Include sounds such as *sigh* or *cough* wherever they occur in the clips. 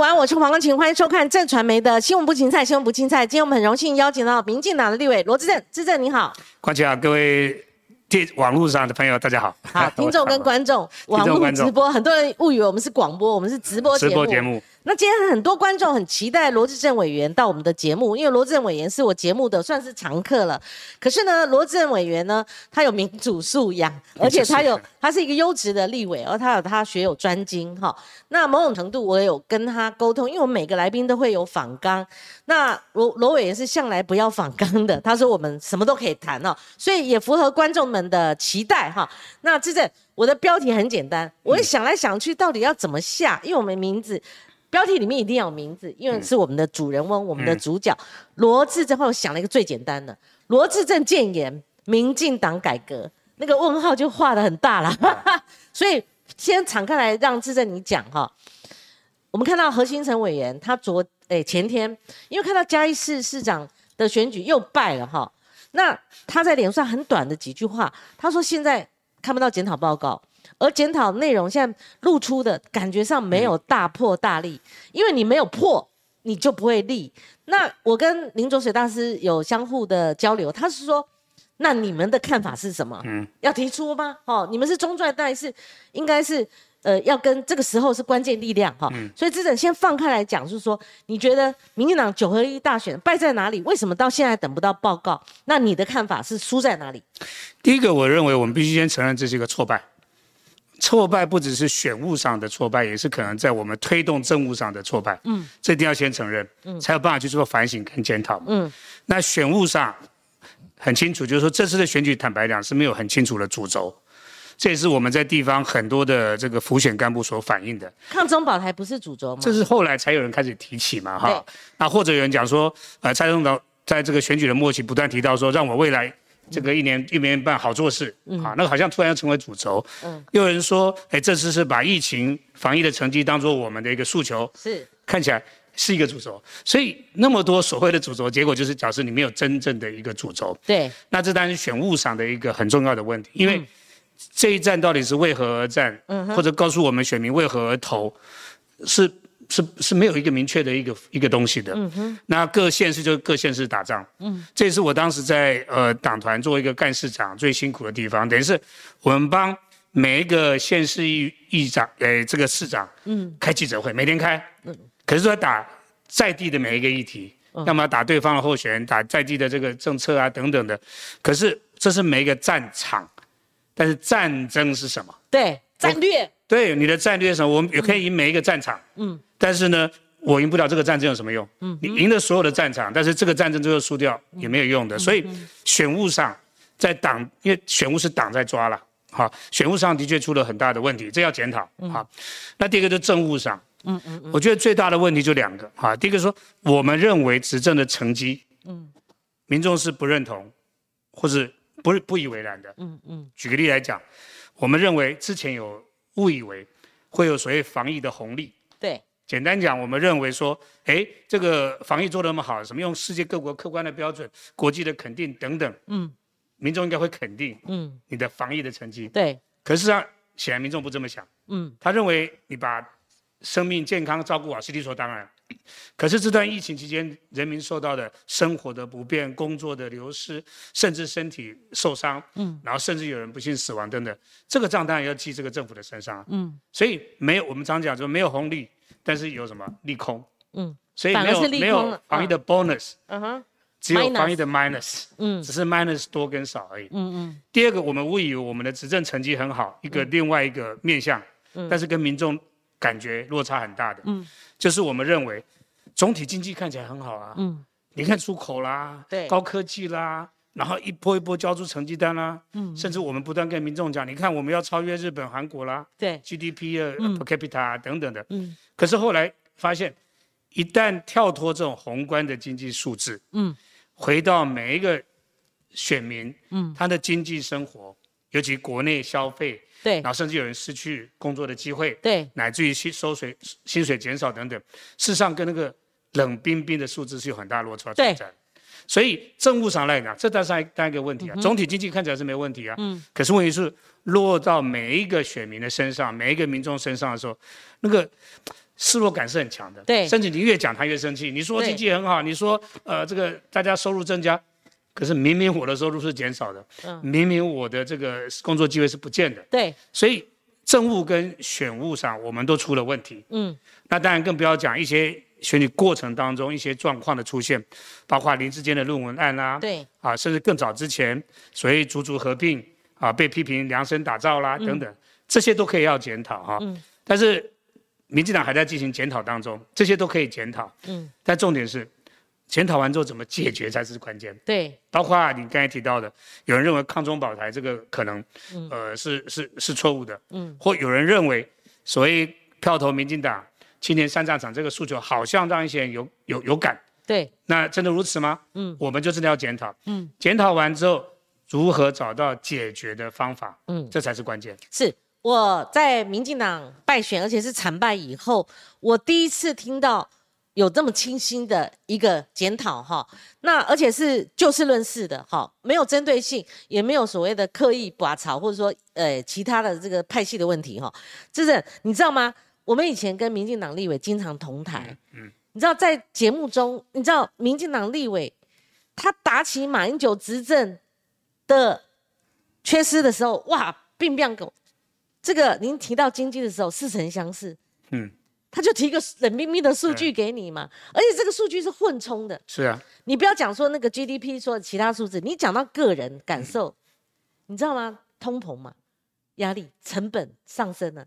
午安，我是黄光琴，欢迎收看正传媒的新闻不青菜，新闻不青菜。今天我们很荣幸邀请到民进党的立委罗志正，志正你好。光琴好，各位电网络上的朋友大家好。好，听众跟观众，网络直播，很多人误以为我们是广播，我们是直播节目。那今天很多观众很期待罗志正委员到我们的节目，因为罗志正委员是我节目的算是常客了。可是呢，罗志正委员呢，他有民主素养，*laughs* 而且他有他是一个优质的立委，而他有他学有专精哈。那某种程度我有跟他沟通，因为我们每个来宾都会有访纲。那罗罗委员是向来不要访纲的，他说我们什么都可以谈哦，所以也符合观众们的期待哈。那志正，我的标题很简单，我想来想去，到底要怎么下？因为我们名字。标题里面一定要有名字，因为是我们的主人翁，我们的主角罗志正。后我想了一个最简单的，罗志正谏言，民进党改革，那个问号就画的很大了。*laughs* 所以先敞开来让志正你讲哈。我们看到何新成委员，他昨诶前天，因为看到嘉义市市长的选举又败了哈，那他在脸上很短的几句话，他说现在看不到检讨报告。而检讨内容现在露出的感觉上没有大破大立，因为你没有破，你就不会立。那我跟林卓水大师有相互的交流，他是说，那你们的看法是什么？嗯，要提出吗？哦，你们是中转，但是应该是呃要跟这个时候是关键力量哈。所以这等先放开来讲，就是说，你觉得民进党九合一大选败在哪里？为什么到现在等不到报告？那你的看法是输在哪里？第一个，我认为我们必须先承认这是一个挫败。挫败不只是选务上的挫败，也是可能在我们推动政务上的挫败。嗯，这一定要先承认，嗯，才有办法去做反省跟检讨。嗯，那选务上很清楚，就是说这次的选举，坦白讲是没有很清楚的主轴，这也是我们在地方很多的这个辅选干部所反映的。抗中保台不是主轴吗？这是后来才有人开始提起嘛，哈。那或者有人讲说，呃，蔡总统在这个选举的末期不断提到说，让我未来。这个一年一年半好做事，啊，那个好像突然要成为主轴。嗯，又有人说，哎，这次是把疫情防疫的成绩当做我们的一个诉求，是看起来是一个主轴。所以那么多所谓的主轴，结果就是假设你没有真正的一个主轴。对，那这当然是选务上的一个很重要的问题，因为这一战到底是为何而战，或者告诉我们选民为何而投，是。是是没有一个明确的一个一个东西的，嗯哼，那各县市就各县市打仗，嗯，这也是我当时在呃党团做一个干事长最辛苦的地方，等于是我们帮每一个县市议议长，诶这个市长，嗯，开记者会，每天开，嗯，可是说打在地的每一个议题，要么打对方的候选人，打在地的这个政策啊等等的，可是这是每一个战场，但是战争是什么？对，战略。对，你的战略什么？我们也可以赢每一个战场，嗯。但是呢，我赢不了这个战争有什么用？嗯，你赢了所有的战场，但是这个战争最后输掉也没有用的。所以选务上，在党，因为选务是党在抓了，好，选务上的确出了很大的问题，这要检讨。好，那第一个就是政务上，嗯嗯嗯，我觉得最大的问题就两个，哈，第一个说我们认为执政的成绩，嗯，民众是不认同，或是不不以为然的，嗯嗯。举个例来讲，我们认为之前有误以为会有所谓防疫的红利，对。简单讲，我们认为说，哎，这个防疫做得那么好，什么用世界各国客观的标准、国际的肯定等等，嗯，民众应该会肯定，嗯，你的防疫的成绩。对。可是啊显然民众不这么想，嗯，他认为你把生命健康照顾好是理所当然。可是这段疫情期间，人民受到的生活的不便、工作的流失，甚至身体受伤，嗯，然后甚至有人不幸死亡等等，这个账当然要记这个政府的身上，嗯，所以没有我们常讲说没有红利。但是有什么利空？嗯，所以没有没有防疫的 bonus，嗯哼，只有防疫的 minus，嗯，只是 minus 多跟少而已。嗯嗯。第二个，我们误以为我们的执政成绩很好，一个另外一个面向，嗯，但是跟民众感觉落差很大的，嗯，就是我们认为总体经济看起来很好啊，嗯，你看出口啦，对，高科技啦，然后一波一波交出成绩单啦，嗯，甚至我们不断跟民众讲，你看我们要超越日本、韩国啦，对，GDP 的 per capita 等等的，嗯。可是后来发现，一旦跳脱这种宏观的经济数字，嗯，回到每一个选民，嗯，他的经济生活，尤其国内消费，对，然后甚至有人失去工作的机会，对，乃至于薪收水薪水减少等等，事实上跟那个冷冰冰的数字是有很大落差存在。所以政务上来讲，这当然当一个问题啊。总体经济看起来是没问题啊，嗯，可是问题是落到每一个选民的身上，每一个民众身上的时候，那个。失落感是很强的。对，甚至你越讲他越生气。你说经济很好，你说呃这个大家收入增加，可是明明我的收入是减少的，明明我的这个工作机会是不见的。对，所以政务跟选务上我们都出了问题。嗯，那当然更不要讲一些选举过程当中一些状况的出现，包括林志坚的论文案啦，对，啊，甚至更早之前所谓足足合并啊被批评量身打造啦等等，这些都可以要检讨哈。嗯，但是。民进党还在进行检讨当中，这些都可以检讨。嗯，但重点是，检讨完之后怎么解决才是关键。对，包括你刚才提到的，有人认为抗中保台这个可能，呃，是是是错误的。嗯，或有人认为，所谓票投民进党、青年上战场这个诉求，好像让一些人有有有感。对，那真的如此吗？嗯，我们就真的要检讨。嗯，检讨完之后，如何找到解决的方法？嗯，这才是关键。是。我在民进党败选，而且是惨败以后，我第一次听到有这么清新的一个检讨哈。那而且是就事论事的哈，没有针对性，也没有所谓的刻意拔草，或者说呃其他的这个派系的问题哈。就是你知道吗？我们以前跟民进党立委经常同台，嗯，你知道在节目中，你知道民进党立委他打起马英九执政的缺失的时候，哇，并不狗。这个您提到经济的时候似曾相识，嗯，他就提个冷冰冰的数据给你嘛，而且这个数据是混充的，是啊，你不要讲说那个 GDP 说其他数字，你讲到个人感受，你知道吗？通膨嘛，压力成本上升了，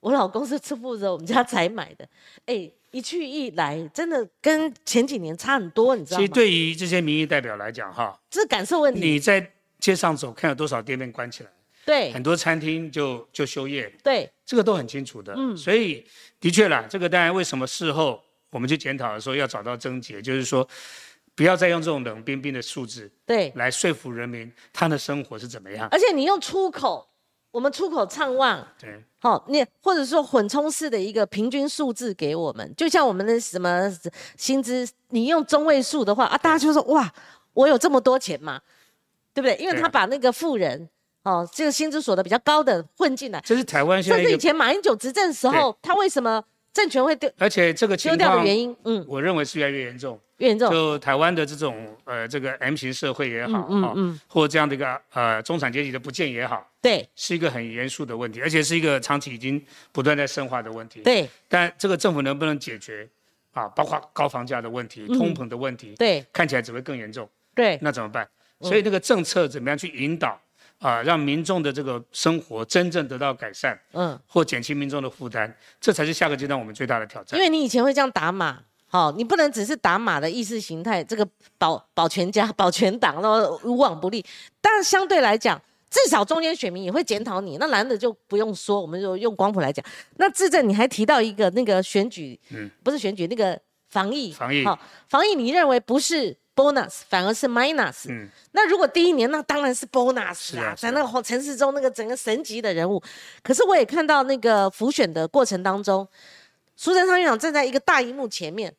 我老公是吃负责我们家才买的，哎，一去一来真的跟前几年差很多，你知道吗？其实对于这些民意代表来讲，哈，这是感受问题。你在街上走，看有多少店面关起来？对，很多餐厅就就休业，对，这个都很清楚的。嗯，所以的确啦，这个当然为什么事后我们去检讨的时候要找到症结，就是说不要再用这种冷冰冰的数字，对，来说服人民他的生活是怎么样。而且你用出口，我们出口畅旺，对，好，你或者说混充式的一个平均数字给我们，就像我们的什么薪资，你用中位数的话啊，大家就说哇，我有这么多钱嘛，对不对？因为他把那个富人。哦，这个薪资所得比较高的混进来，这是台湾现在。甚至以前马英九执政时候，他为什么政权会丢？而且这个丢掉的原因，嗯，我认为是越来越严重。越严重。就台湾的这种呃，这个 M 型社会也好，嗯嗯，或这样的一个呃中产阶级的不见也好，对，是一个很严肃的问题，而且是一个长期已经不断在深化的问题。对。但这个政府能不能解决啊？包括高房价的问题、通膨的问题，对，看起来只会更严重。对。那怎么办？所以那个政策怎么样去引导？啊，让民众的这个生活真正得到改善，嗯，或减轻民众的负担，这才是下个阶段我们最大的挑战。因为你以前会这样打码，好，你不能只是打码的意识形态，这个保保全家、保全党，然后无往不利。但是相对来讲，至少中间选民也会检讨你。那男的就不用说，我们就用光谱来讲。那质证你还提到一个那个选举，嗯，不是选举，那个防疫，防疫，好，防疫，你认为不是？bonus 反而是 minus，嗯，那如果第一年那当然是 bonus 啊，在那个城市中那个整个神级的人物，可是我也看到那个浮选的过程当中，苏贞昌院长站在一个大荧幕前面，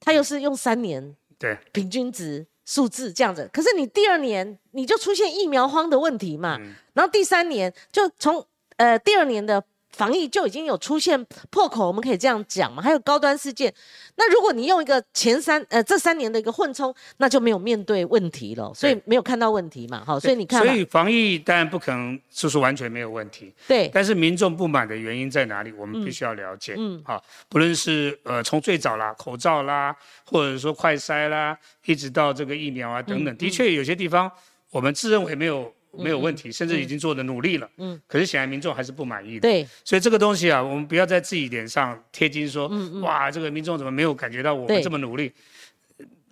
他又是用三年对。平均值数字这样子，可是你第二年你就出现疫苗荒的问题嘛，然后第三年就从呃第二年的。防疫就已经有出现破口，我们可以这样讲嘛？还有高端事件，那如果你用一个前三呃这三年的一个混充，那就没有面对问题了，所以没有看到问题嘛？哈，所以你看，所以防疫当然不可能就是完全没有问题，对。但是民众不满的原因在哪里？我们必须要了解。嗯，好，不论是呃从最早啦口罩啦，或者说快筛啦，一直到这个疫苗啊等等，的确有些地方我们自认为没有。没有问题，甚至已经做的努力了。嗯，可是显然民众还是不满意的。对，所以这个东西啊，我们不要在自己脸上贴金，说，哇，这个民众怎么没有感觉到我们这么努力？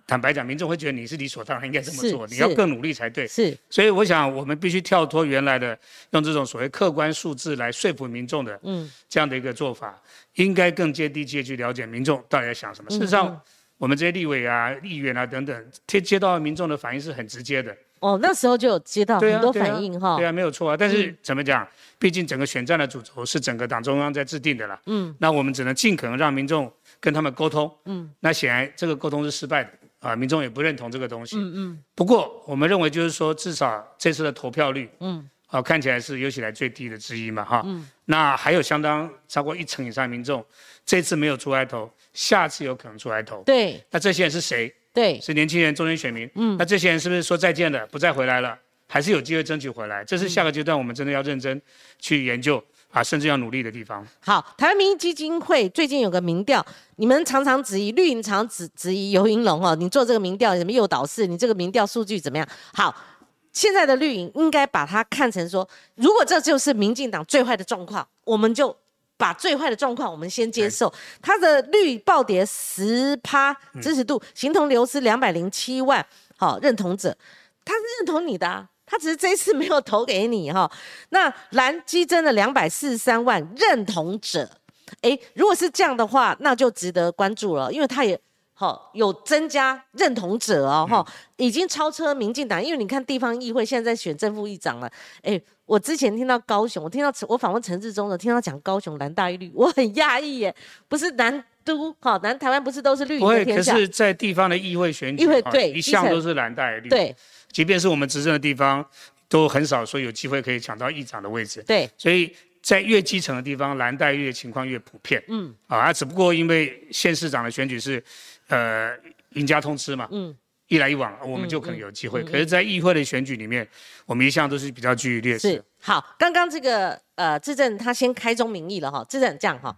坦白讲，民众会觉得你是理所当然应该这么做，你要更努力才对。是，所以我想，我们必须跳脱原来的用这种所谓客观数字来说服民众的，嗯，这样的一个做法，应该更接地气去了解民众到底在想什么。事实上，我们这些立委啊、议员啊等等，接接到民众的反应是很直接的。哦，那时候就有接到很多反应哈。对啊，没有错啊。但是怎么讲？毕竟整个选战的主轴是整个党中央在制定的啦。嗯。那我们只能尽可能让民众跟他们沟通。嗯。那显然这个沟通是失败的啊，民众也不认同这个东西。嗯嗯。不过我们认为就是说，至少这次的投票率，嗯，哦，看起来是有史以来最低的之一嘛，哈。嗯。那还有相当超过一成以上民众，这次没有出来投，下次有可能出来投。对。那这些人是谁？对。是年轻人、中间选民。嗯。那这些人是不是说再见了，不再回来了？还是有机会争取回来？这是下个阶段我们真的要认真去研究啊，甚至要努力的地方。好，台湾民意基金会最近有个民调，你们常常质疑绿营，常质质疑游盈龙哦，你做这个民调什么诱导式？你这个民调数据怎么样？好。现在的绿营应该把它看成说，如果这就是民进党最坏的状况，我们就把最坏的状况我们先接受。它的率暴跌十趴支持度，形同流失两百零七万好认同者，他是认同你的，他只是这一次没有投给你哈。那蓝激增了两百四十三万认同者，哎，如果是这样的话，那就值得关注了，因为他也。好，有增加认同者哦，哈，已经超车民进党，因为你看地方议会现在在选正副议长了。哎，我之前听到高雄，我听到我访问陈志忠的，听到讲高雄蓝大于绿，我很讶异耶，不是南都，哈，南台湾不是都是绿营的天下？可是，在地方的议会选举，议会对一向都是蓝大于绿，对，即便是我们执政的地方，都很少说有机会可以抢到议长的位置，对，所以。在越基层的地方，蓝带越情况越普遍。嗯，啊，只不过因为县市长的选举是，呃，赢家通吃嘛。嗯，一来一往，我们就可能有机会。可是，在议会的选举里面，我们一向都是比较居于劣势。是，好，刚刚这个呃，智正他先开宗明义了哈，智正这样哈，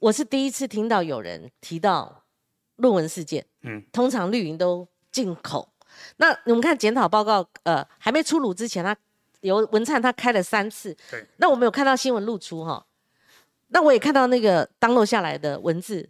我是第一次听到有人提到论文事件。嗯，通常绿营都进口。那我们看检讨报告，呃，还没出炉之前，他。由文灿他开了三次，对，那我们有看到新闻露出哈，那我也看到那个当落下来的文字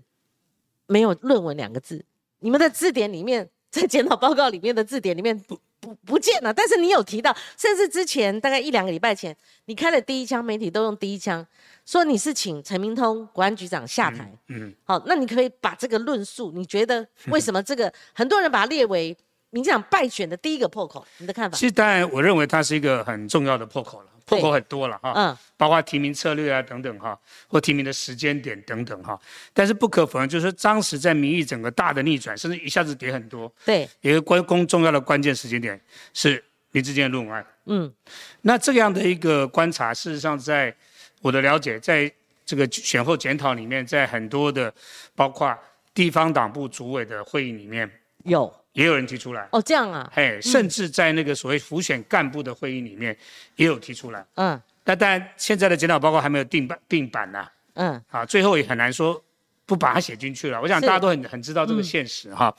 没有论文两个字，你们的字典里面在检讨报告里面的字典里面不不不见了，但是你有提到，甚至之前大概一两个礼拜前，你开了第一枪，媒体都用第一枪说你是请陈明通国安局长下台，嗯，好，那你可以把这个论述，你觉得为什么这个很多人把它列为？民进党败选的第一个破口，你的看法？其实当然，我认为它是一个很重要的破口了，破口很多了哈，嗯，包括提名策略啊等等哈，或提名的时间点等等哈。但是不可否认，就是当时在民意整个大的逆转，甚至一下子跌很多，对，一个关公重要的关键时间点是林志坚论文案，嗯，那这样的一个观察，事实上在我的了解，在这个选后检讨里面，在很多的包括地方党部主委的会议里面有。也有人提出来哦，这样啊，嘿，甚至在那个所谓浮选干部的会议里面，也有提出来。嗯，那当然现在的检讨报告还没有定版定版呐。嗯，啊，最后也很难说不把它写进去了。我想大家都很很知道这个现实哈。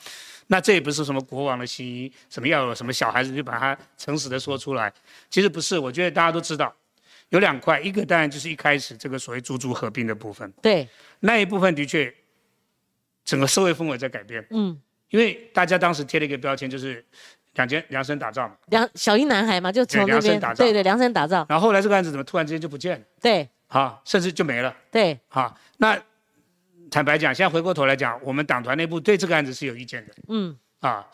那这也不是什么国王的新衣，什么要有什么小孩子就把它诚实的说出来。其实不是，我觉得大家都知道，有两块，一个当然就是一开始这个所谓猪猪合并的部分。对，那一部分的确，整个社会氛围在改变。嗯。因为大家当时贴了一个标签，就是两间量身打造嘛，量小英男孩嘛，就从那边对对量身打造。然后后来这个案子怎么突然之间就不见了？对，好，甚至就没了。对，好，那坦白讲，现在回过头来讲，我们党团内部对这个案子是有意见的。嗯，啊，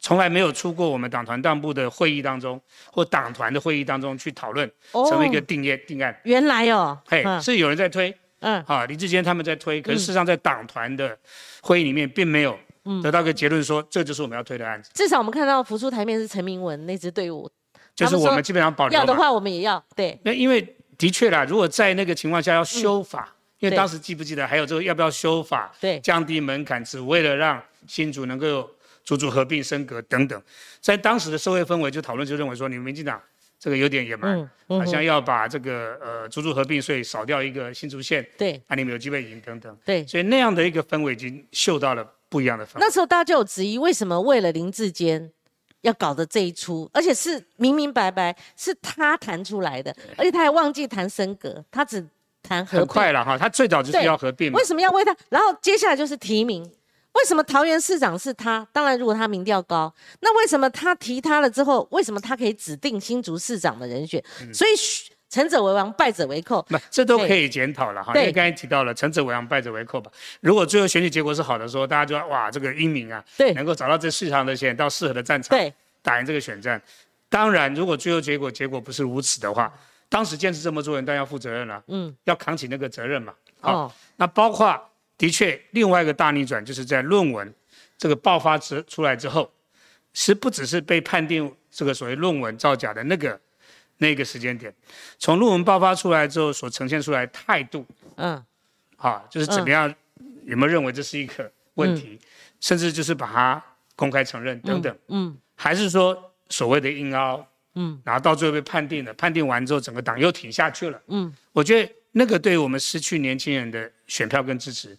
从来没有出过我们党团干部的会议当中，或党团的会议当中去讨论，成为一个定业定案。原来哦，嘿，是有人在推，嗯，啊，李志坚他们在推，可是事实上在党团的会议里面并没有。得到个结论说，这就是我们要推的案子。至少我们看到浮出台面是陈明文那支队伍，就是我们基本上保留。要的话，我们也要。对。那因为的确啦，如果在那个情况下要修法，因为当时记不记得还有这个要不要修法？对。降低门槛，只为了让新竹能够足足合并升格等等，在当时的社会氛围就讨论就认为说，你们民进党这个有点野蛮，好像要把这个呃组组合并税少掉一个新竹县，对，那你们有机会赢等等。对。所以那样的一个氛围已经嗅到了。不一样的那时候大家就有质疑，为什么为了林志坚要搞的这一出，而且是明明白白是他谈出来的，而且他还忘记谈升格，他只谈合并。很快了哈，他最早就是要合并。为什么要为他？然后接下来就是提名，为什么桃园市长是他？当然，如果他民调高，那为什么他提他了之后，为什么他可以指定新竹市长的人选？所以。成者为王，败者为寇。那这都可以检讨了哈，因为刚才提到了成者为王，败者为寇吧。如果最后选举结果是好的，说大家就哇，这个英明啊，对，能够找到这市场的钱到适合的战场，对，打赢这个选战。当然，如果最后结果结果不是如此的话，当时坚持这么做人，但要负责任了，嗯，要扛起那个责任嘛。哦，那包括的确另外一个大逆转，就是在论文这个爆发之出来之后，是不只是被判定这个所谓论文造假的那个。那个时间点，从论文爆发出来之后所呈现出来态度，嗯，啊，就是怎么样，有没有认为这是一个问题，甚至就是把它公开承认等等，嗯，还是说所谓的硬凹，嗯，然后到最后被判定了，判定完之后整个党又挺下去了，嗯，我觉得那个对我们失去年轻人的选票跟支持。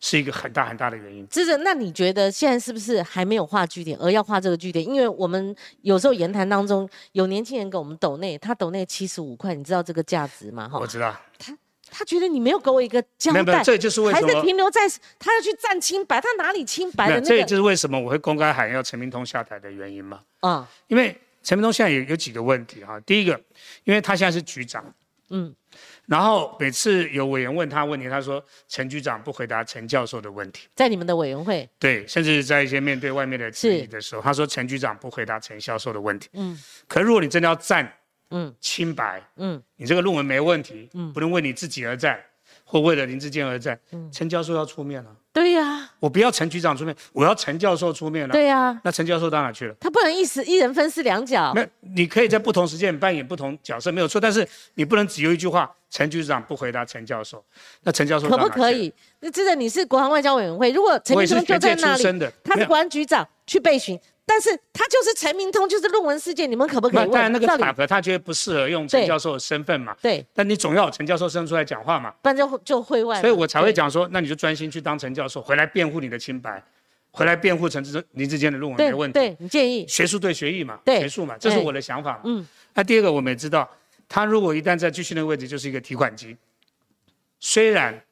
是一个很大很大的原因。是的，那你觉得现在是不是还没有画据点，而要画这个据点？因为我们有时候言谈当中有年轻人给我们抖内，他抖内七十五块，你知道这个价值吗？哈，我知道。他他觉得你没有给我一个交代，这就是为什么还是停留在他要去站清白，他哪里清白的？那这就是为什么我会公开喊要陈明通下台的原因嘛。啊，因为陈明通现在有有几个问题哈。第一个，因为他现在是局长，嗯。然后每次有委员问他问题，他说陈局长不回答陈教授的问题，在你们的委员会，对，甚至在一些面对外面的质疑的时候，他说陈局长不回答陈教授的问题。嗯，可如果你真的要站，嗯，清白，嗯，你这个论文没问题，嗯，不能为你自己而战。或为了林志坚而战，陈教授要出面了。对呀，我不要陈局长出面，我要陈教授出面了。对呀，那陈教授到哪去了？他不能一时一人分饰两角。那你可以在不同时间扮演不同角色，没有错。但是你不能只有一句话，陈局长不回答陈教授，那陈教授可不可以？那真的你是国防外交委员会，如果陈局长就在那里，他是国安局长去备询。但是他就是陈明通，就是论文事件，你们可不可以问？当然那个场合他觉得不适合用陈教授的身份嘛。对。但你总要陈教授身份出来讲话嘛。不然就就会外。所以我才会讲说，那你就专心去当陈教授，回来辩护你的清白，回来辩护陈志林志坚的论文没问题。对，你建议。学术对学艺嘛，对学术嘛，这是我的想法。嗯。那第二个，我们也知道，他如果一旦在继续那个位置，就是一个提款机。虽然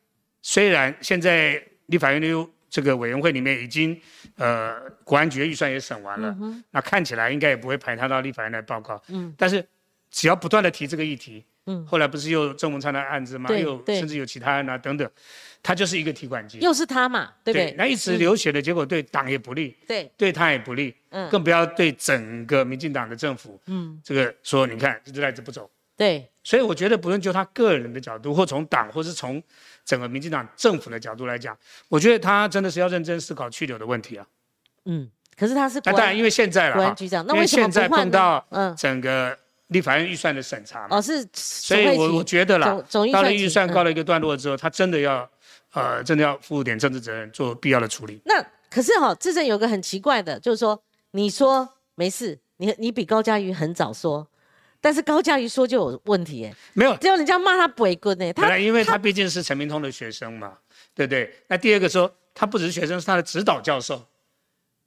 虽然现在立法院的这个委员会里面已经。呃，国安局的预算也审完了，那看起来应该也不会排他到立法院来报告。嗯，但是只要不断的提这个议题，嗯，后来不是又郑文灿的案子吗？又甚至有其他案啊等等，他就是一个提款机。又是他嘛，对不对？那一直流血的结果对党也不利，对，对他也不利，嗯，更不要对整个民进党的政府，嗯，这个说你看这赖子不走，对，所以我觉得不论就他个人的角度，或从党，或是从。整个民进党政府的角度来讲，我觉得他真的是要认真思考去留的问题啊。嗯，可是他是那当然，因为现在了，国安局长，那为什么现在碰到嗯整个立法院预算的审查？哦，是，所以我我觉得啦，到了预算告了一个段落之后，他真的要呃真的要负点政治责任，做必要的处理。那可是哈，智政有个很奇怪的，就是说你说没事，你你比高嘉瑜很早说。但是高嘉瑜说就有问题哎，没有，只有人家骂他不为棍哎，他因为他毕竟是陈明通的学生嘛，对不对？那第二个说他不只是学生，是他的指导教授，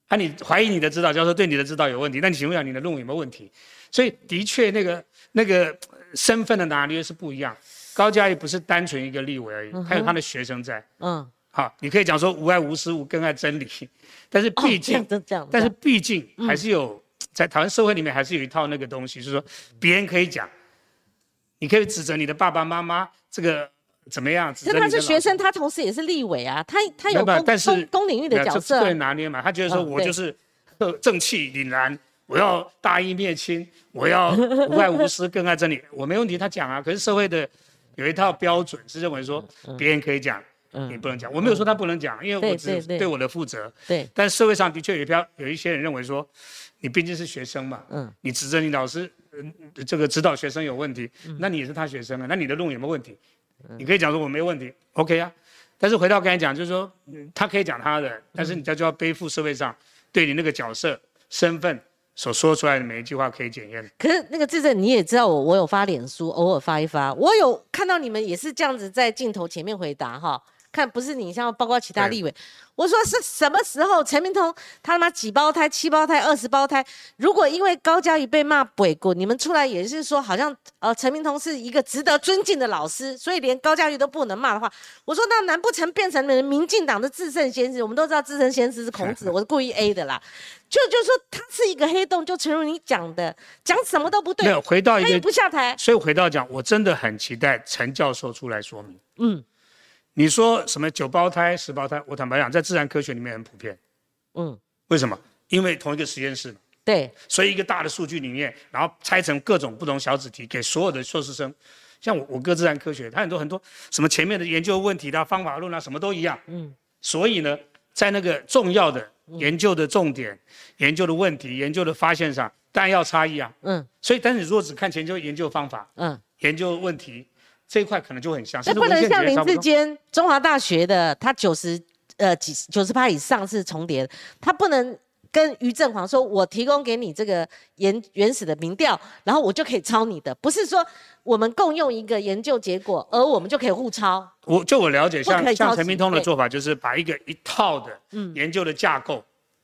啊，你怀疑你的指导教授对你的指导有问题，那你请问一下你的论文有没有问题？所以的确那个那个身份的拿捏是不一样。高嘉瑜不是单纯一个立委而已，他有他的学生在，嗯，好，你可以讲说无爱无私无更爱真理，但是毕竟，但是毕竟还是有。在台湾社会里面，还是有一套那个东西，就是说，别人可以讲，你可以指责你的爸爸妈妈这个怎么样？是他是学生，他同时也是立委啊，他他有公公公领域的角色。对拿捏嘛，他觉得说我就是正气凛然，我要大义灭亲，我要 *laughs* 无爱无私，更爱真理，我没问题。他讲啊，可是社会的有一套标准是认为说，别人可以讲，你不能讲。我没有说他不能讲，因为我只对我的负责。对。但社会上的确有一票有一些人认为说。你毕竟是学生嘛，嗯，你指责你老师，嗯，这个指导学生有问题，那你也是他学生啊，那你的论文有没有问题？你可以讲说我没问题，OK 啊。但是回到刚才讲，就是说他可以讲他的，但是你就要背负社会上对你那个角色身份所说出来的每一句话可以检验。可是那个智正你也知道我，我有发脸书，偶尔发一发，我有看到你们也是这样子在镜头前面回答哈。看，不是你像包括其他立委，我说是什么时候？陈明通他妈几胞胎、七胞胎、二十胞胎？如果因为高嘉瑜被骂鬼过，你们出来也是说，好像呃陈明通是一个值得尊敬的老师，所以连高嘉瑜都不能骂的话，我说那难不成变成了民进党的至圣先师？我们都知道至圣先师是孔子，*laughs* 我是故意 A 的啦。就就说他是一个黑洞，就诚如你讲的，讲什么都不对。没有回到一个不下台，所以回到讲，我真的很期待陈教授出来说明。嗯。你说什么九胞胎、十胞胎？我坦白讲，在自然科学里面很普遍。嗯，为什么？因为同一个实验室嘛。对。所以一个大的数据里面，然后拆成各种不同小子题，给所有的硕士生。像我，我哥自然科学，他很多很多什么前面的研究问题的方法论啊，什么都一样。嗯。所以呢，在那个重要的研究的重点、研究的问题、研究的发现上，当然要差异啊。嗯。所以，但是你如果只看研究研究方法，嗯，研究问题这一块可能就很像。那不能像林志坚，中华大学的，他九十呃几九十趴以上是重叠，他不能。跟于正煌说：“我提供给你这个原原始的民调，然后我就可以抄你的，不是说我们共用一个研究结果，而我们就可以互抄。我就我了解，像像陈明通的做法，就是把一个一套的研究的架构，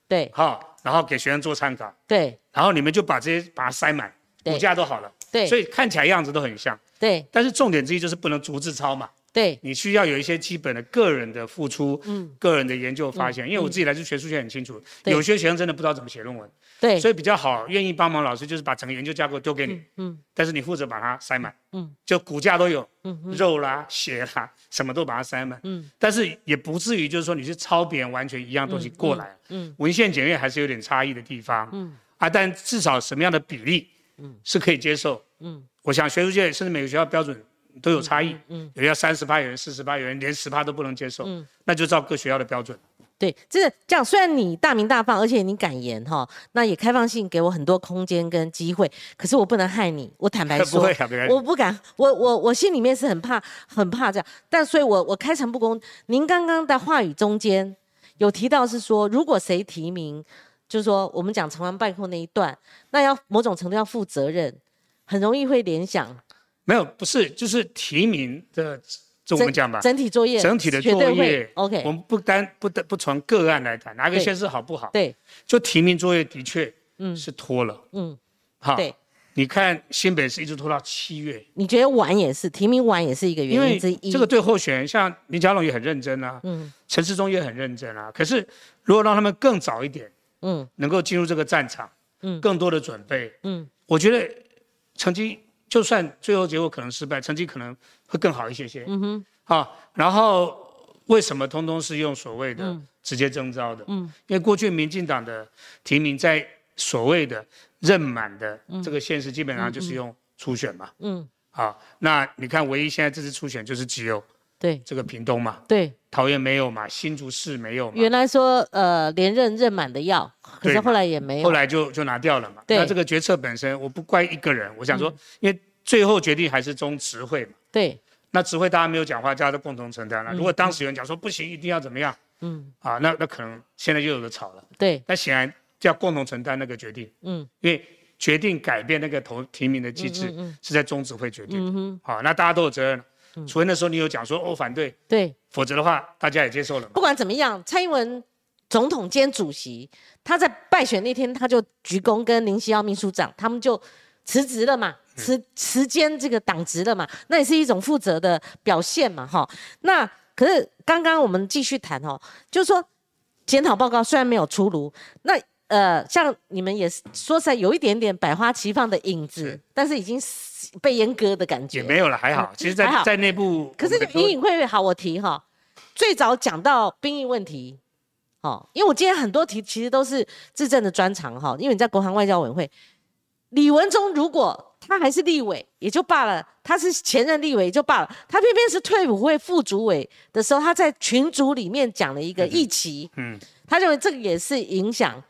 对，好，然后给学生做参考，对，然后你们就把这些把它塞满，骨架都好了，对，所以看起来样子都很像，对，但是重点之一就是不能逐字抄嘛。”对，你需要有一些基本的个人的付出，嗯，个人的研究发现。因为我自己来自学数学很清楚，有些学生真的不知道怎么写论文，对，所以比较好，愿意帮忙老师就是把整个研究架构丢给你，嗯，但是你负责把它塞满，嗯，就骨架都有，嗯，肉啦、血啦，什么都把它塞满，嗯，但是也不至于就是说你是抄别人完全一样东西过来，嗯，文献检阅还是有点差异的地方，嗯，啊，但至少什么样的比例，嗯，是可以接受，嗯，我想学术界甚至每个学校标准。都有差异，嗯，有要三十八，有人四十八，有人连十八都不能接受，嗯，那就照各学校的标准。对，这个这样，虽然你大名大放，而且你敢言哈，那也开放性给我很多空间跟机会，可是我不能害你，我坦白 *laughs* 说，我不敢，我我我心里面是很怕，很怕这样，但所以我我开诚布公，您刚刚的话语中间有提到是说，如果谁提名，就是说我们讲成王败寇那一段，那要某种程度要负责任，很容易会联想。没有，不是，就是提名的，这我们讲吧，整体作业，整体的作业，OK，我们不单不得不从个案来谈，哪个县市好不好？对，就提名作业的确，嗯，是拖了，嗯，好，对，你看新北市一直拖到七月，你觉得晚也是提名晚也是一个原因之一？这个对候选人，像林佳龙也很认真啊，嗯，陈世忠也很认真啊，可是如果让他们更早一点，嗯，能够进入这个战场，嗯，更多的准备，嗯，我觉得成绩。就算最后结果可能失败，成绩可能会更好一些些。嗯哼，好，然后为什么通通是用所谓的直接征召的？嗯，因为过去民进党的提名在所谓的任满的这个现实，基本上就是用初选嘛。嗯，好，那你看唯一现在这次初选就是只有对这个屏东嘛。对，桃园没有嘛，新竹市没有嘛。原来说呃连任任满的要，可是后来也没有。后来就就拿掉了嘛。那这个决策本身，我不怪一个人，我想说，因为。最后决定还是中执会嘛？对，那执会大家没有讲话，大家都共同承担了。如果当时有人讲说不行，一定要怎么样？嗯，啊，那那可能现在就有的吵了。对，那显然就要共同承担那个决定。嗯，因为决定改变那个投提名的机制是在中执会决定。嗯哼，好，那大家都有责任。除非那时候你有讲说哦反对，对，否则的话大家也接受了。不管怎么样，蔡英文总统兼主席他在败选那天他就鞠躬跟林希耀秘书长他们就辞职了嘛。辞时间这个党职了嘛，那也是一种负责的表现嘛，哈。那可是刚刚我们继续谈哦，就是说检讨报告虽然没有出炉，那呃，像你们也是说实在有一点点百花齐放的影子，但是已经被阉割的感觉也没有了，还好。其实，在在内部，可是隐隐会好，我提哈，最早讲到兵役问题，哦，因为我今天很多题其实都是自证的专长哈，因为你在国航外交委员会，李文忠如果。他还是立委也就罢了，他是前任立委也就罢了，他偏偏是退伍会副主委的时候，他在群组里面讲了一个议题，嗯，他认为这个也是影响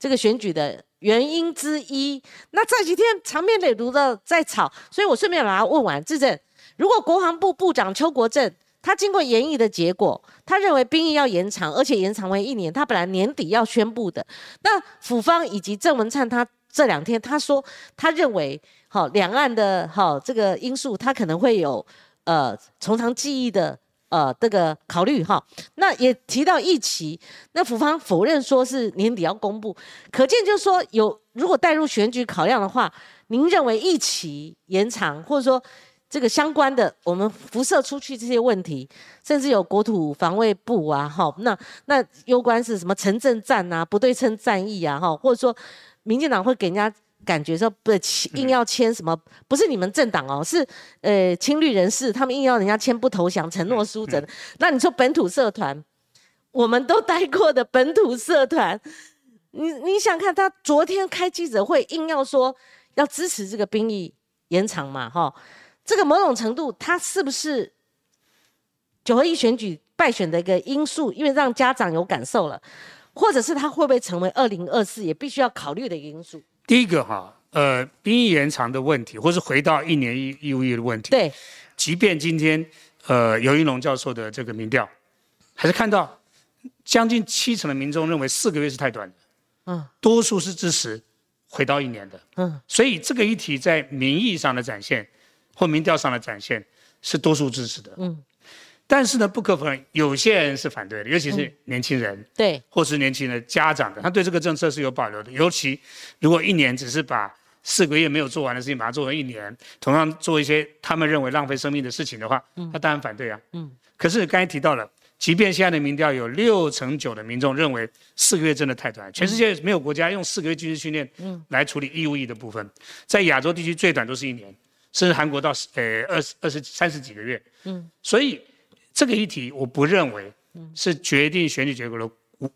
这个选举的原因之一。那这几天长篇累牍的在吵，所以我顺便把它问完。质证：如果国防部部长邱国正他经过研议的结果，他认为兵役要延长，而且延长为一年，他本来年底要宣布的。那府方以及郑文灿他这两天他说，他认为。好，两岸的好这个因素，他可能会有呃从长计议的呃这个考虑哈。那也提到一期，那府方否认说是年底要公布，可见就是说有如果带入选举考量的话，您认为一期延长，或者说这个相关的我们辐射出去这些问题，甚至有国土防卫部啊，哈，那那攸关是什么城镇战啊、不对称战役啊，哈，或者说民进党会给人家。感觉说不硬要签什么，不是你们政党哦，是呃青绿人士，他们硬要人家签不投降承诺书的。那你说本土社团，我们都待过的本土社团，你你想看他昨天开记者会，硬要说要支持这个兵役延长嘛？哈，这个某种程度他是不是九合一选举败选的一个因素，因为让家长有感受了，或者是他会不会成为二零二四也必须要考虑的一个因素？第一个哈，呃，兵役延长的问题，或是回到一年义义务役的问题。对，即便今天呃尤云龙教授的这个民调，还是看到将近七成的民众认为四个月是太短的，嗯，多数是支持回到一年的，嗯，所以这个议题在民意上的展现或民调上的展现。是多数支持的，嗯，但是呢，不可否认，有些人是反对的，尤其是年轻人，对，或是年轻人家长的，他对这个政策是有保留的。尤其如果一年只是把四个月没有做完的事情把它做成一年，同样做一些他们认为浪费生命的事情的话，他当然反对啊，嗯。可是刚才提到了，即便现在的民调有六成九的民众认为四个月真的太短，全世界没有国家用四个月军事训练，嗯，来处理义务役的部分，在亚洲地区最短都是一年。甚至韩国到呃二十二十三十几个月，嗯，所以这个议题我不认为是决定选举结果的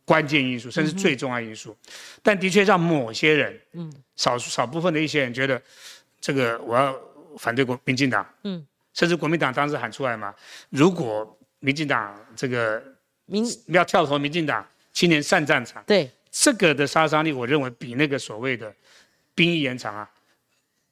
关键因素，甚至最重要因素，但的确让某些人，嗯，少数少部分的一些人觉得，这个我要反对国民进党，嗯，甚至国民党当时喊出来嘛，如果民进党这个民要跳投民进党，青年上战场，对。这个的杀伤力，我认为比那个所谓的兵役延长啊。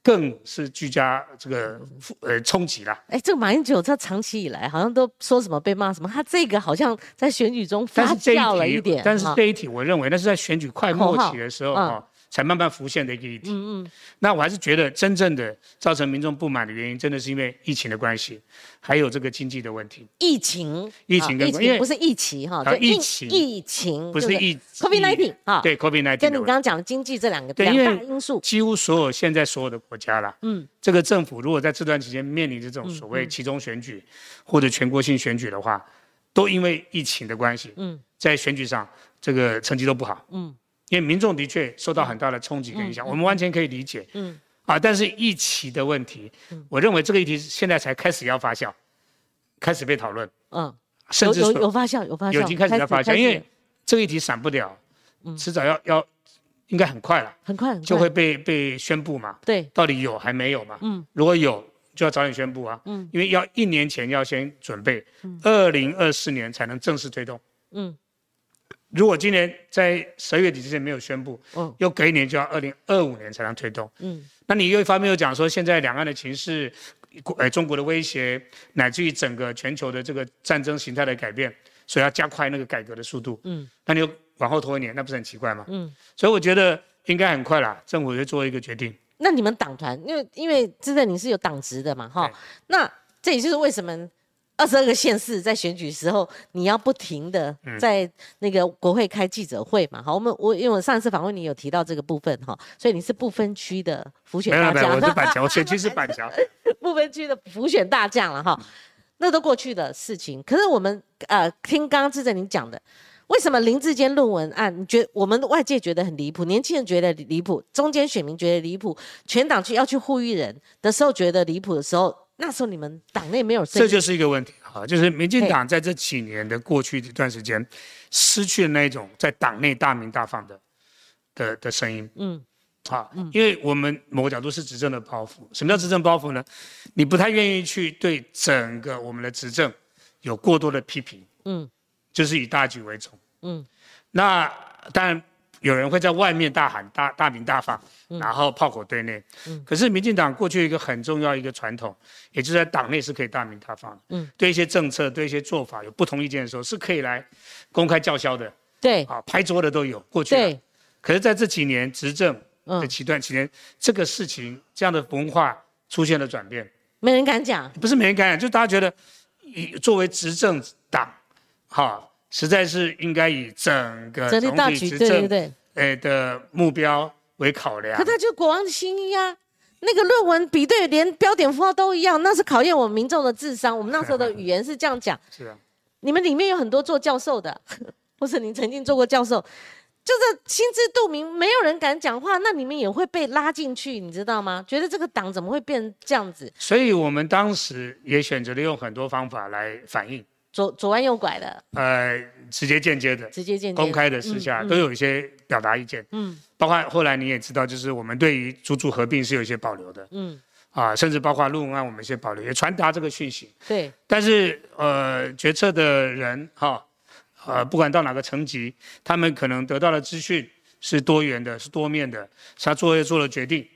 更是居家这个呃冲击了。哎，这个马英九他长期以来好像都说什么被骂什么，他这个好像在选举中发酵了一点。但是这一题，我认为那是在选举快末期的时候啊。才慢慢浮现的一个议题。嗯嗯，那我还是觉得真正的造成民众不满的原因，真的是因为疫情的关系，还有这个经济的问题。疫情，疫情跟因为不是疫情哈，疫情，疫情不是疫，COVID-19 啊，对，COVID-19 跟你刚刚讲的经济这两个两大因素，几乎所有现在所有的国家啦，嗯，这个政府如果在这段期间面临着这种所谓其中选举或者全国性选举的话，都因为疫情的关系，嗯，在选举上这个成绩都不好，嗯。因为民众的确受到很大的冲击跟影响，我们完全可以理解。嗯，啊，但是疫情的问题，我认为这个议题现在才开始要发酵，开始被讨论。嗯，甚至有有发酵，有发酵，已经开始要发酵，因为这个议题闪不了，迟早要要，应该很快了，很快就会被被宣布嘛。对，到底有还没有嘛？嗯，如果有，就要早点宣布啊。嗯，因为要一年前要先准备，二零二四年才能正式推动。嗯。如果今年在十二月底之前没有宣布，嗯，又隔一年就要二零二五年才能推动，嗯，那你又一方面又讲说现在两岸的情势，呃，中国的威胁，乃至于整个全球的这个战争形态的改变，所以要加快那个改革的速度，嗯，那你又往后拖一年，那不是很奇怪吗？嗯，所以我觉得应该很快啦，政府会做一个决定。那你们党团，因为因为真的你是有党职的嘛，哈，那这也就是为什么。二十二个县市在选举时候，你要不停的在那个国会开记者会嘛？好，我们我因为我上次访问你有提到这个部分哈，所以你是不分区的浮选大将。我是板桥，*laughs* 我选区是板桥。不分区的浮选大将了哈，那都过去的事情。可是我们呃听刚刚志正您讲的，为什么林志坚论文案，你觉我们外界觉得很离谱，年轻人觉得离谱，中间选民觉得离谱，全党去要去呼吁人的时候觉得离谱的时候。那时候你们党内没有，这就是一个问题哈，就是民进党在这几年的过去一段时间，失去了那种在党内大鸣大放的的的声音，嗯，好，因为我们某个角度是执政的包袱。什么叫执政包袱呢？你不太愿意去对整个我们的执政有过多的批评，嗯，就是以大局为重，嗯，那当然。有人会在外面大喊大大鸣大放，然后炮火对内。可是民进党过去一个很重要一个传统，也就是在党内是可以大鸣大放的。嗯对一些政策、对一些做法有不同意见的时候，是可以来公开叫嚣的。对，啊，拍桌的都有过去。对。可是在这几年执政的期段期间，这个事情这样的文化出现了转变。没人敢讲。不是没人敢讲，就大家觉得，以作为执政党，哈。实在是应该以整个总体执政诶的目标为考量。可他就国王的心意啊，那个论文比对连标点符号都一样，那是考验我们民众的智商。我们那时候的语言是这样讲。是啊。你们里面有很多做教授的，*laughs* 或是你曾经做过教授，就是心知肚明，没有人敢讲话，那你们也会被拉进去，你知道吗？觉得这个党怎么会变这样子？所以我们当时也选择了用很多方法来反映。左左弯右拐的，呃，直接间接的，直接间接，公开的私下都有一些表达意见，嗯，包括后来你也知道，就是我们对于组组合并是有一些保留的，嗯，啊，甚至包括论文案，我们一些保留，也传达这个讯息。对。但是呃，决策的人哈，呃，不管到哪个层级，他们可能得到的资讯是多元的，是多面的，他作业做了决定，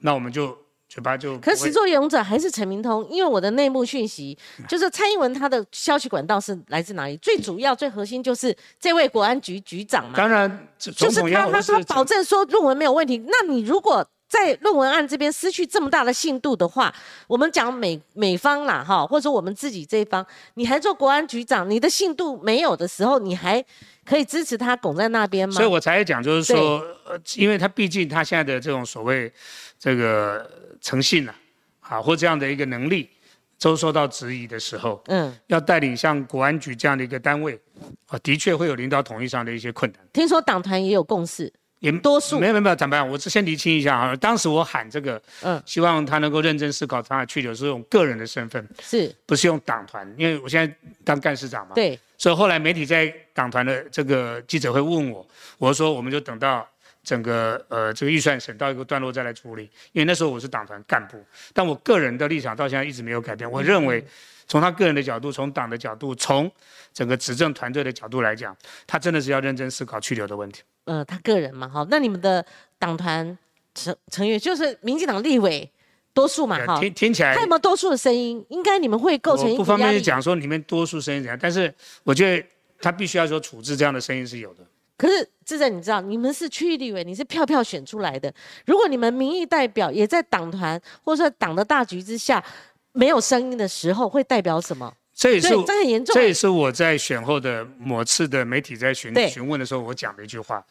那我们就。嘴巴就，可始作俑者还是陈明通，因为我的内幕讯息 *laughs* 就是蔡英文他的消息管道是来自哪里？最主要、最核心就是这位国安局局长嘛。当然，就是他，他说保证说论文没有问题。那你如果在论文案这边失去这么大的信度的话，我们讲美美方啦哈，或者说我们自己这一方，你还做国安局长，你的信度没有的时候，你还可以支持他拱在那边吗？所以我才讲，就是说，呃，因为他毕竟他现在的这种所谓这个。诚信呐，啊，或这样的一个能力，都受到质疑的时候，嗯，要带领像国安局这样的一个单位，啊，的确会有领导统一上的一些困难。听说党团也有共识，也多数没有没有没有，怎么样？我是先厘清一下啊，当时我喊这个，嗯，希望他能够认真思考他的去留，是用个人的身份，是不是用党团？因为我现在当干事长嘛，对，所以后来媒体在党团的这个记者会问我，我说我们就等到。整个呃这个预算审到一个段落再来处理，因为那时候我是党团干部，但我个人的立场到现在一直没有改变。我认为，从他个人的角度，从党的角度，从整个执政团队的角度来讲，他真的是要认真思考去留的问题。呃，他个人嘛，哈，那你们的党团成成员就是民进党立委多数嘛，哈，听听起来他有没有多数的声音？应该你们会构成一不方便讲说里面多数声音怎样，但是我觉得他必须要说处置这样的声音是有的。可是志正，你知道，你们是区域立委，你是票票选出来的。如果你们民意代表也在党团或者说党的大局之下没有声音的时候，会代表什么？这也是这很严重。这也是我在选后的某次的媒体在询询问的时候，我讲的一句话：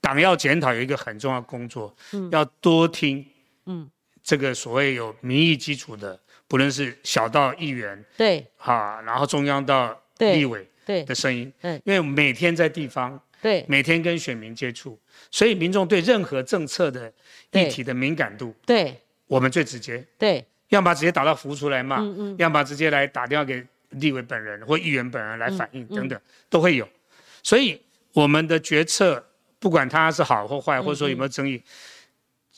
党要检讨有一个很重要的工作，嗯。要多听，嗯，这个所谓有民意基础的，不论是小到议员，对，哈，然后中央到立委，对。的声音，嗯，因为每天在地方。对，每天跟选民接触，所以民众对任何政策的议题的敏感度，对，我们最直接，对，要么直接打到服出来骂，嗯嗯，要么直接来打电话给立委本人或议员本人来反映等等，都会有。所以我们的决策，不管它是好或坏，或者说有没有争议，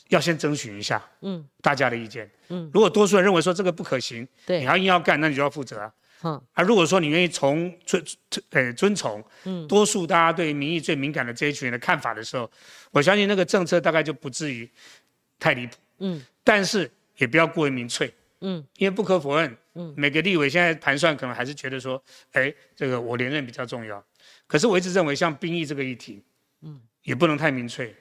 要先征询一下，嗯，大家的意见，嗯，如果多数人认为说这个不可行，对，你要硬要干，那你就要负责啊。嗯，而如果说你愿意从遵遵呃遵从，嗯，多数大家对民意最敏感的这一群人的看法的时候，我相信那个政策大概就不至于太离谱，嗯，但是也不要过于民粹，嗯，因为不可否认，嗯，每个立委现在盘算可能还是觉得说，哎，这个我连任比较重要，可是我一直认为像兵役这个议题，嗯，也不能太民粹，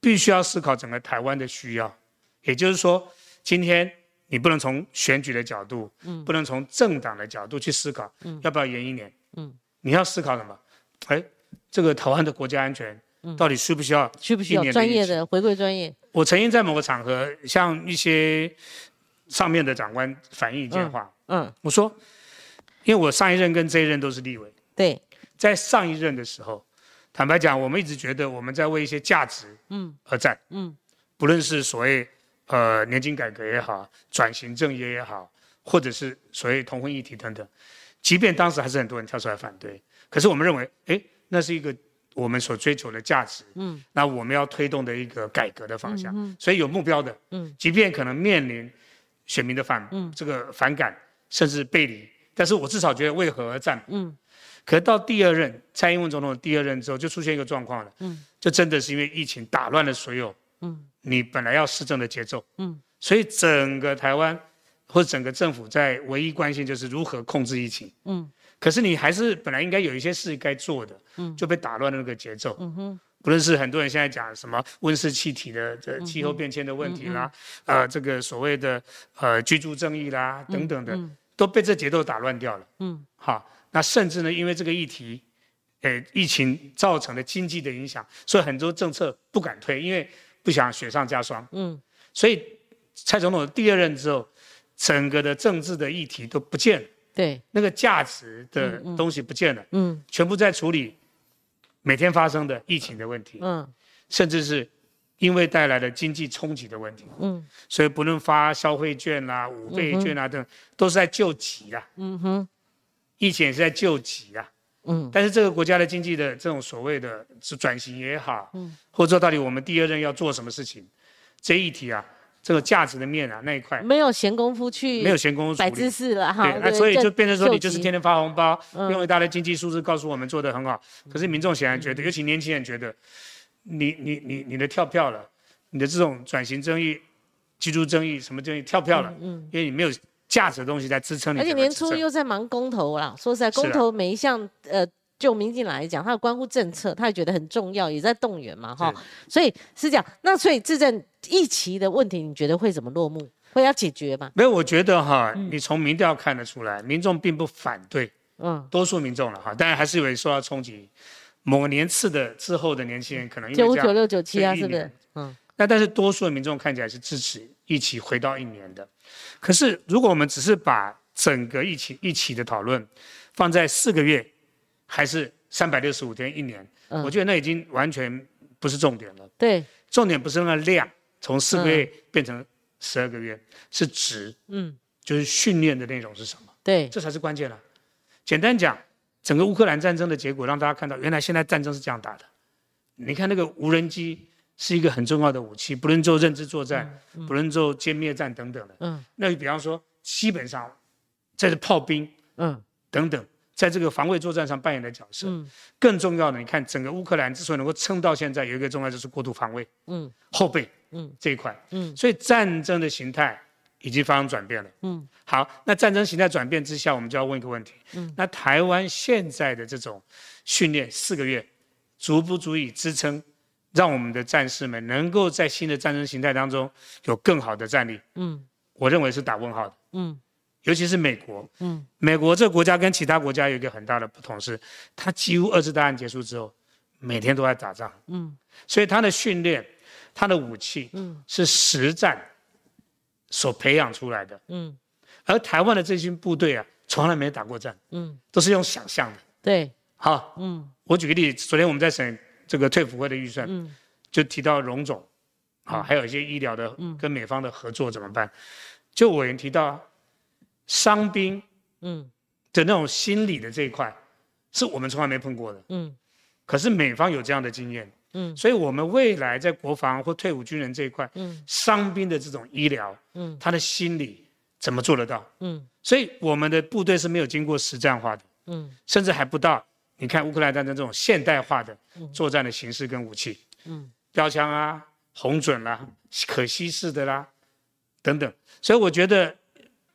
必须要思考整个台湾的需要，也就是说今天。你不能从选举的角度，嗯，不能从政党的角度去思考，嗯，要不要延一年，嗯，你要思考什么？哎，这个台湾的国家安全，到底需不需要？需不需要？专业的回归专业？我曾经在某个场合向一些上面的长官反映一件话，嗯，我说，因为我上一任跟这一任都是立委，对，在上一任的时候，坦白讲，我们一直觉得我们在为一些价值，嗯，而战，嗯，不论是所谓。呃，年金改革也好，转型正业也好，或者是所谓同婚议题等等，即便当时还是很多人跳出来反对，可是我们认为，哎，那是一个我们所追求的价值，嗯，那我们要推动的一个改革的方向，嗯，所以有目标的，嗯，即便可能面临选民的反，嗯，这个反感甚至背离，但是我至少觉得为何而战，嗯，可到第二任蔡英文总统的第二任之后，就出现一个状况了，嗯，就真的是因为疫情打乱了所有，嗯。你本来要施政的节奏，嗯，所以整个台湾或者整个政府在唯一关心就是如何控制疫情，嗯，可是你还是本来应该有一些事该做的，嗯，就被打乱了那个节奏，嗯哼，不论是很多人现在讲什么温室气体的这气候变迁的问题啦，呃，这个所谓的呃居住正义啦等等的，都被这节奏打乱掉了，嗯，好，那甚至呢，因为这个议题，诶，疫情造成的经济的影响，所以很多政策不敢推，因为。不想雪上加霜，嗯，所以蔡总统第二任之后，整个的政治的议题都不见了，对，那个价值的东西不见了，嗯，全部在处理每天发生的疫情的问题，嗯，甚至是因为带来的经济冲击的问题，嗯，所以不论发消费券啦、五倍券啊等，都是在救急啊，嗯哼，疫情也是在救急啊。嗯，但是这个国家的经济的这种所谓的是转型也好，嗯，或者说到底我们第二任要做什么事情，这一题啊，这个价值的面啊那一块，没有闲工夫去，没有闲工夫摆姿势了哈。对，那所以就变成说你就是天天发红包，用一大堆经济数字告诉我们做的很好。可是民众显然觉得，尤其年轻人觉得，你你你你的跳票了，你的这种转型争议、居住争议什么争议跳票了，嗯，因为你没有价值的东西在支撑你。而且年初又在忙公投啦，说实在，公投每一项呃。就民进来讲，他的关乎政策，他也觉得很重要，也在动员嘛，哈。所以是这样。那所以自证一期的问题，你觉得会怎么落幕？会要解决吗？没有，我觉得哈，你从民调看得出来，民众并不反对，嗯，多数民众了哈，当然还是有受到冲击。某个年次的之后的年轻人可能九五九六九七啊，是不是？嗯。那但是多数的民众看起来是支持一起回到一年的。可是如果我们只是把整个一起一起的讨论放在四个月。还是三百六十五天一年，我觉得那已经完全不是重点了。对，重点不是那个量，从四个月变成十二个月，是值。嗯，就是训练的内容是什么？对，这才是关键了。简单讲，整个乌克兰战争的结果让大家看到，原来现在战争是这样打的。你看那个无人机是一个很重要的武器，不论做认知作战，不论做歼灭战等等的。嗯，那比方说，基本上这是炮兵，嗯，等等。在这个防卫作战上扮演的角色，嗯，更重要的，你看整个乌克兰之所以能够撑到现在，有一个重要就是过度防卫，嗯，后备，嗯，这一块，嗯，所以战争的形态已经发生转变了，嗯，好，那战争形态转变之下，我们就要问一个问题，嗯，那台湾现在的这种训练四个月，足不足以支撑，让我们的战士们能够在新的战争形态当中有更好的战力？嗯，我认为是打问号的，嗯。尤其是美国，嗯，美国这个国家跟其他国家有一个很大的不同是，它几乎二次大战结束之后，每天都在打仗，嗯，所以它的训练，它的武器，嗯，是实战所培养出来的，嗯，而台湾的这些部队啊，从来没打过战，嗯，都是用想象的，对，好，嗯，我举个例子，昨天我们在审这个退伍会的预算，嗯，就提到荣总，好，还有一些医疗的，嗯，跟美方的合作怎么办？就委员提到。伤兵，嗯，的那种心理的这一块，是我们从来没碰过的，嗯，可是美方有这样的经验，嗯，所以我们未来在国防或退伍军人这一块，嗯，伤兵的这种医疗，嗯，他的心理怎么做得到，嗯，所以我们的部队是没有经过实战化的，嗯，甚至还不到，你看乌克兰战争这种现代化的作战的形式跟武器，嗯，标枪啊，红准啦，可稀释的啦，等等，所以我觉得。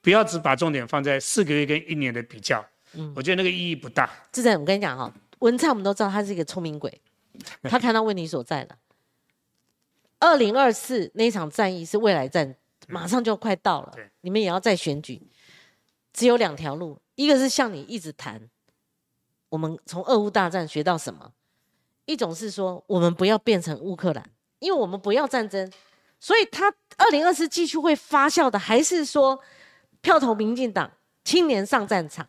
不要只把重点放在四个月跟一年的比较，嗯，我觉得那个意义不大。志正，我跟你讲哈，文灿我们都知道他是一个聪明鬼，*laughs* 他看到问题所在了。二零二四那一场战役是未来战，马上就快到了，你们也要再选举，只有两条路，一个是像你一直谈，我们从俄乌大战学到什么？一种是说我们不要变成乌克兰，因为我们不要战争，所以他二零二四继续会发酵的，还是说？票投民进党，青年上战场。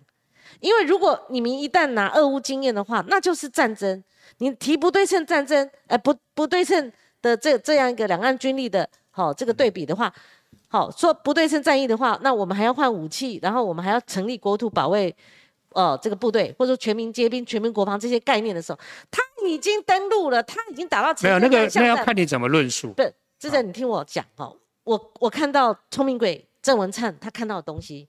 因为如果你们一旦拿俄乌经验的话，那就是战争。你提不对称战争，呃，不不对称的这这样一个两岸军力的，好这个对比的话，好说不对称战役的话，那我们还要换武器，然后我们还要成立国土保卫，呃，这个部队或者说全民皆兵、全民国防这些概念的时候，他已经登陆了，他已经打到没有那个那要看你怎么论述。不，志正，你听我讲哦，我我看到聪明鬼。郑文灿他看到的东西，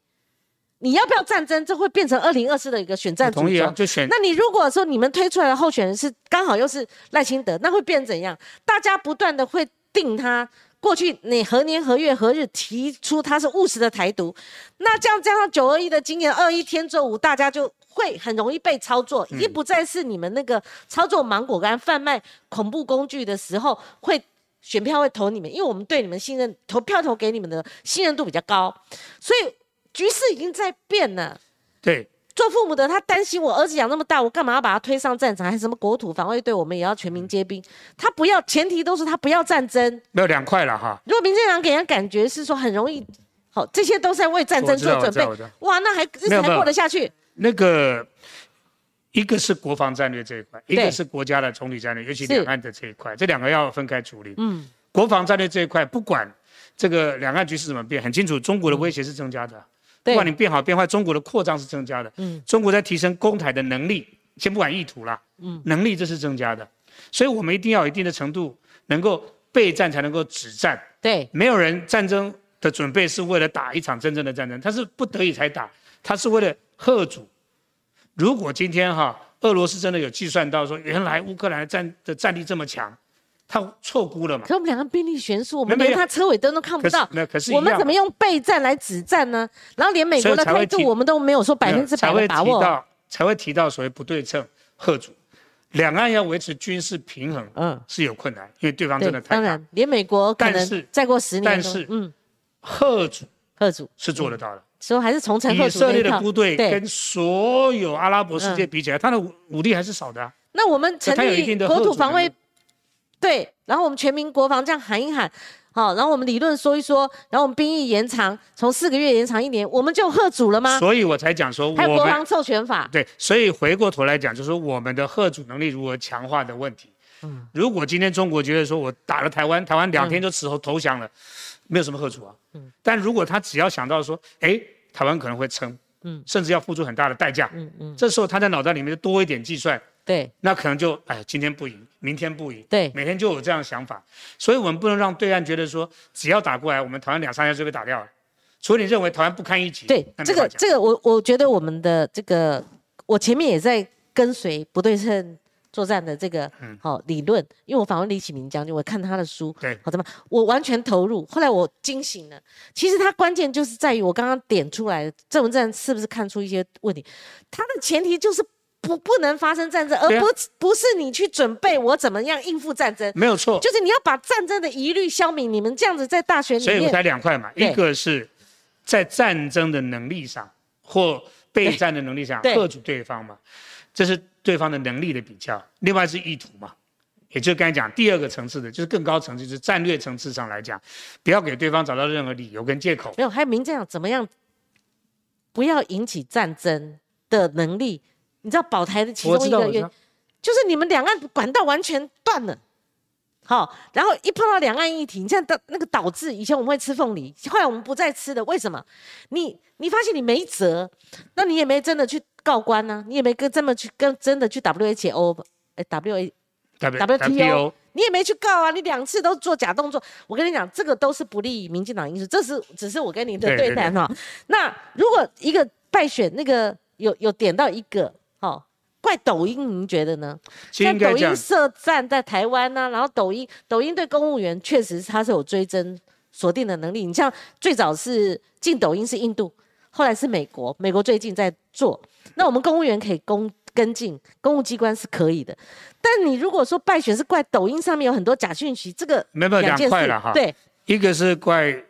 你要不要战争？这会变成二零二四的一个选战主轴。就选。那你如果说你们推出来的候选人是刚好又是赖清德，那会变怎样？大家不断的会定他过去你何年何月何日提出他是务实的台独，那这样加上九二一的经验，二一天作五，大家就会很容易被操作，已经不再是你们那个操作芒果干贩卖恐怖工具的时候会。选票会投你们，因为我们对你们信任，投票投给你们的信任度比较高，所以局势已经在变了。对，做父母的他担心我儿子养那么大，我干嘛要把他推上战场？还是什么国土防卫队，我们也要全民皆兵。他不要，前提都是他不要战争。没有两块了哈。如果民进党给人感觉是说很容易，好，这些都是在为战争做准备。哇，那还日子还过得下去？那个。一个是国防战略这一块，一个是国家的总体战略，尤其两岸的这一块，这两个要分开处理。嗯，国防战略这一块，不管这个两岸局势怎么变，很清楚，中国的威胁是增加的。不管你变好变坏，中国的扩张是增加的。嗯，中国在提升攻台的能力，先不管意图啦，嗯，能力这是增加的，所以我们一定要有一定的程度能够备战才能够止战。对，没有人战争的准备是为了打一场真正的战争，他是不得已才打，他是为了贺主。如果今天哈俄罗斯真的有计算到说，原来乌克兰战的战力这么强，他错估了嘛？可我们两个兵力悬殊，我们连他车尾灯都看不到。那可是我们怎么用备战来止战呢？然后连美国的态度我们都没有说百分之百的把握。才会提到才会提到所谓不对称贺主。两岸要维持军事平衡，嗯，是有困难，因为对方真的太当然，连美国可能再过十年，但是，嗯，贺主，贺主是做得到的。所以还是从城以色列的部队跟所有阿拉伯世界比起来，他的武力还是少的。那我们成立国土防卫，对，然后我们全民国防这样喊一喊。好，然后我们理论说一说，然后我们兵役延长，从四个月延长一年，我们就贺主了吗？所以我才讲说，还有国防授权法。对，所以回过头来讲，就是说我们的贺主能力如何强化的问题。嗯，如果今天中国觉得说我打了台湾，台湾两天就死后投降了，没有什么贺主啊。嗯，但如果他只要想到说，哎，台湾可能会撑，嗯，甚至要付出很大的代价，嗯嗯，这时候他在脑袋里面就多一点计算。对，那可能就哎，今天不赢，明天不赢，对，每天就有这样想法，所以我们不能让对岸觉得说，只要打过来，我们台湾两三下就被打掉了。所以你认为台湾不堪一击，对，这个这个我我觉得我们的这个，我前面也在跟随不对称作战的这个好理论，因为我访问李启明将军，我看他的书，对，好怎么，我完全投入。后来我惊醒了，其实他关键就是在于我刚刚点出来的郑文灿是不是看出一些问题？他的前提就是。不不能发生战争，而不不是你去准备我怎么样应付战争，没有错，就是你要把战争的疑虑消弭。你们这样子在大学里面，所以才两块嘛，一个是在战争的能力上或备战的能力上克制对方嘛，这是对方的能力的比较。另外是意图嘛，也就刚才讲第二个层次的，就是更高层次，就是战略层次上来讲，不要给对方找到任何理由跟借口。没有，还有明这样怎么样，不要引起战争的能力。你知道保台的其中一个原因，就是你们两岸管道完全断了，好，然后一碰到两岸议题，你像导那个导致以前我们会吃凤梨，后来我们不再吃的，为什么？你你发现你没辙，那你也没真的去告官呢，你也没跟这么去跟真的去 WHO，哎 W A W T O，你也没去告啊，你两次都做假动作，我跟你讲，这个都是不利于民进党因素，这是只是我跟你的对谈哈。那如果一个败选，那个有有点到一个。好，怪抖音，您觉得呢？在抖音设站在台湾呢，然后抖音抖音对公务员确实它是有追踪锁定的能力。你像最早是进抖音是印度，后来是美国，美国最近在做。那我们公务员可以跟跟进，公务机关是可以的。但你如果说败选是怪抖音上面有很多假讯息，这个没有两块了哈。对，一个是怪。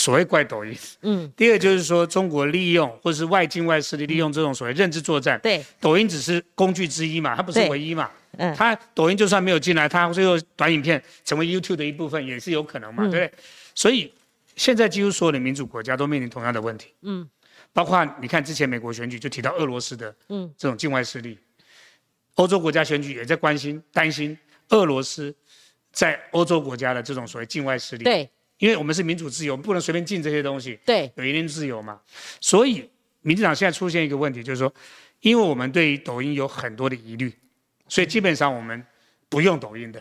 所谓怪抖音，嗯，第二就是说中国利用或者是外境外势力利用这种所谓认知作战，对，抖音只是工具之一嘛，它不是唯一嘛，嗯，它抖音就算没有进来，它最后短影片成为 YouTube 的一部分也是有可能嘛，对不对？所以现在几乎所有的民主国家都面临同样的问题，嗯，包括你看之前美国选举就提到俄罗斯的，嗯，这种境外势力，欧洲国家选举也在关心担心俄罗斯在欧洲国家的这种所谓境外势力，对。因为我们是民主自由，不能随便进这些东西。对，有一定自由嘛。所以，民进党现在出现一个问题，就是说，因为我们对于抖音有很多的疑虑，所以基本上我们不用抖音的。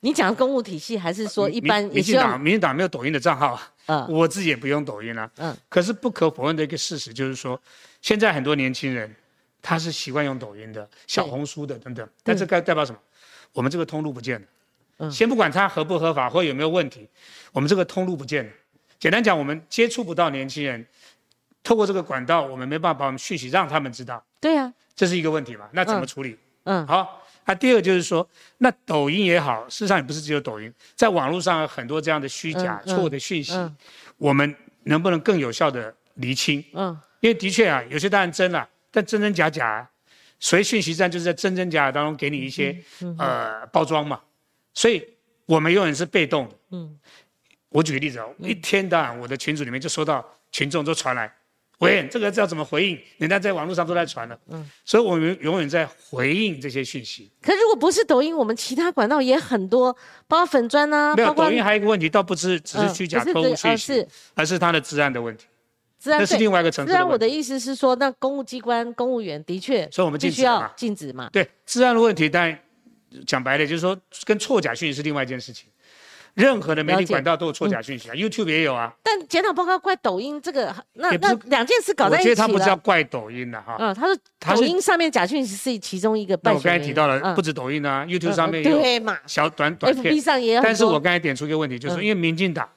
你讲公务体系，还是说一般？民进党，民进党没有抖音的账号啊。嗯。我自己也不用抖音啊。嗯。可是不可否认的一个事实就是说，现在很多年轻人他是习惯用抖音的、小红书的等等。但这该代表什么？我们这个通路不见了。先不管它合不合法或有没有问题，我们这个通路不见了。简单讲，我们接触不到年轻人，透过这个管道，我们没办法把我们讯息让他们知道。对呀，这是一个问题嘛？那怎么处理？嗯，好。那第二就是说，那抖音也好，事实上也不是只有抖音，在网络上有很多这样的虚假、错误的讯息，我们能不能更有效的厘清？嗯，因为的确啊，有些当然真了，但真真假假，所以讯息站就是在真真假假当中给你一些呃包装嘛。所以，我们永远是被动的。嗯，我举个例子啊，一天到晚我的群组里面就收到群众都传来，喂，这个要怎么回应？人家在网络上都在传了。嗯，所以我们永远在回应这些讯息。可如果不是抖音，我们其他管道也很多，包括粉砖啊。没有，抖音还有一个问题，倒不是只是虚假、客户讯息，而是它的治安的问题。治安是另外一个层次。治安，我的意思是说，那公务机关、公务员的确，所以我们必须要禁止嘛。对，治安的问题，但。讲白了，就是说跟错假讯息是另外一件事情。任何的媒体管道都有错假讯息啊，YouTube 也有啊。但检讨报告怪抖音这个，那那两件事搞在一起我觉得他不是要怪抖音的哈。嗯，他说抖音上面假讯息是其中一个。那我刚才提到了，不止抖音啊，YouTube 上面有小短短片。FB 上也有。但是我刚才点出一个问题，就是因为民进党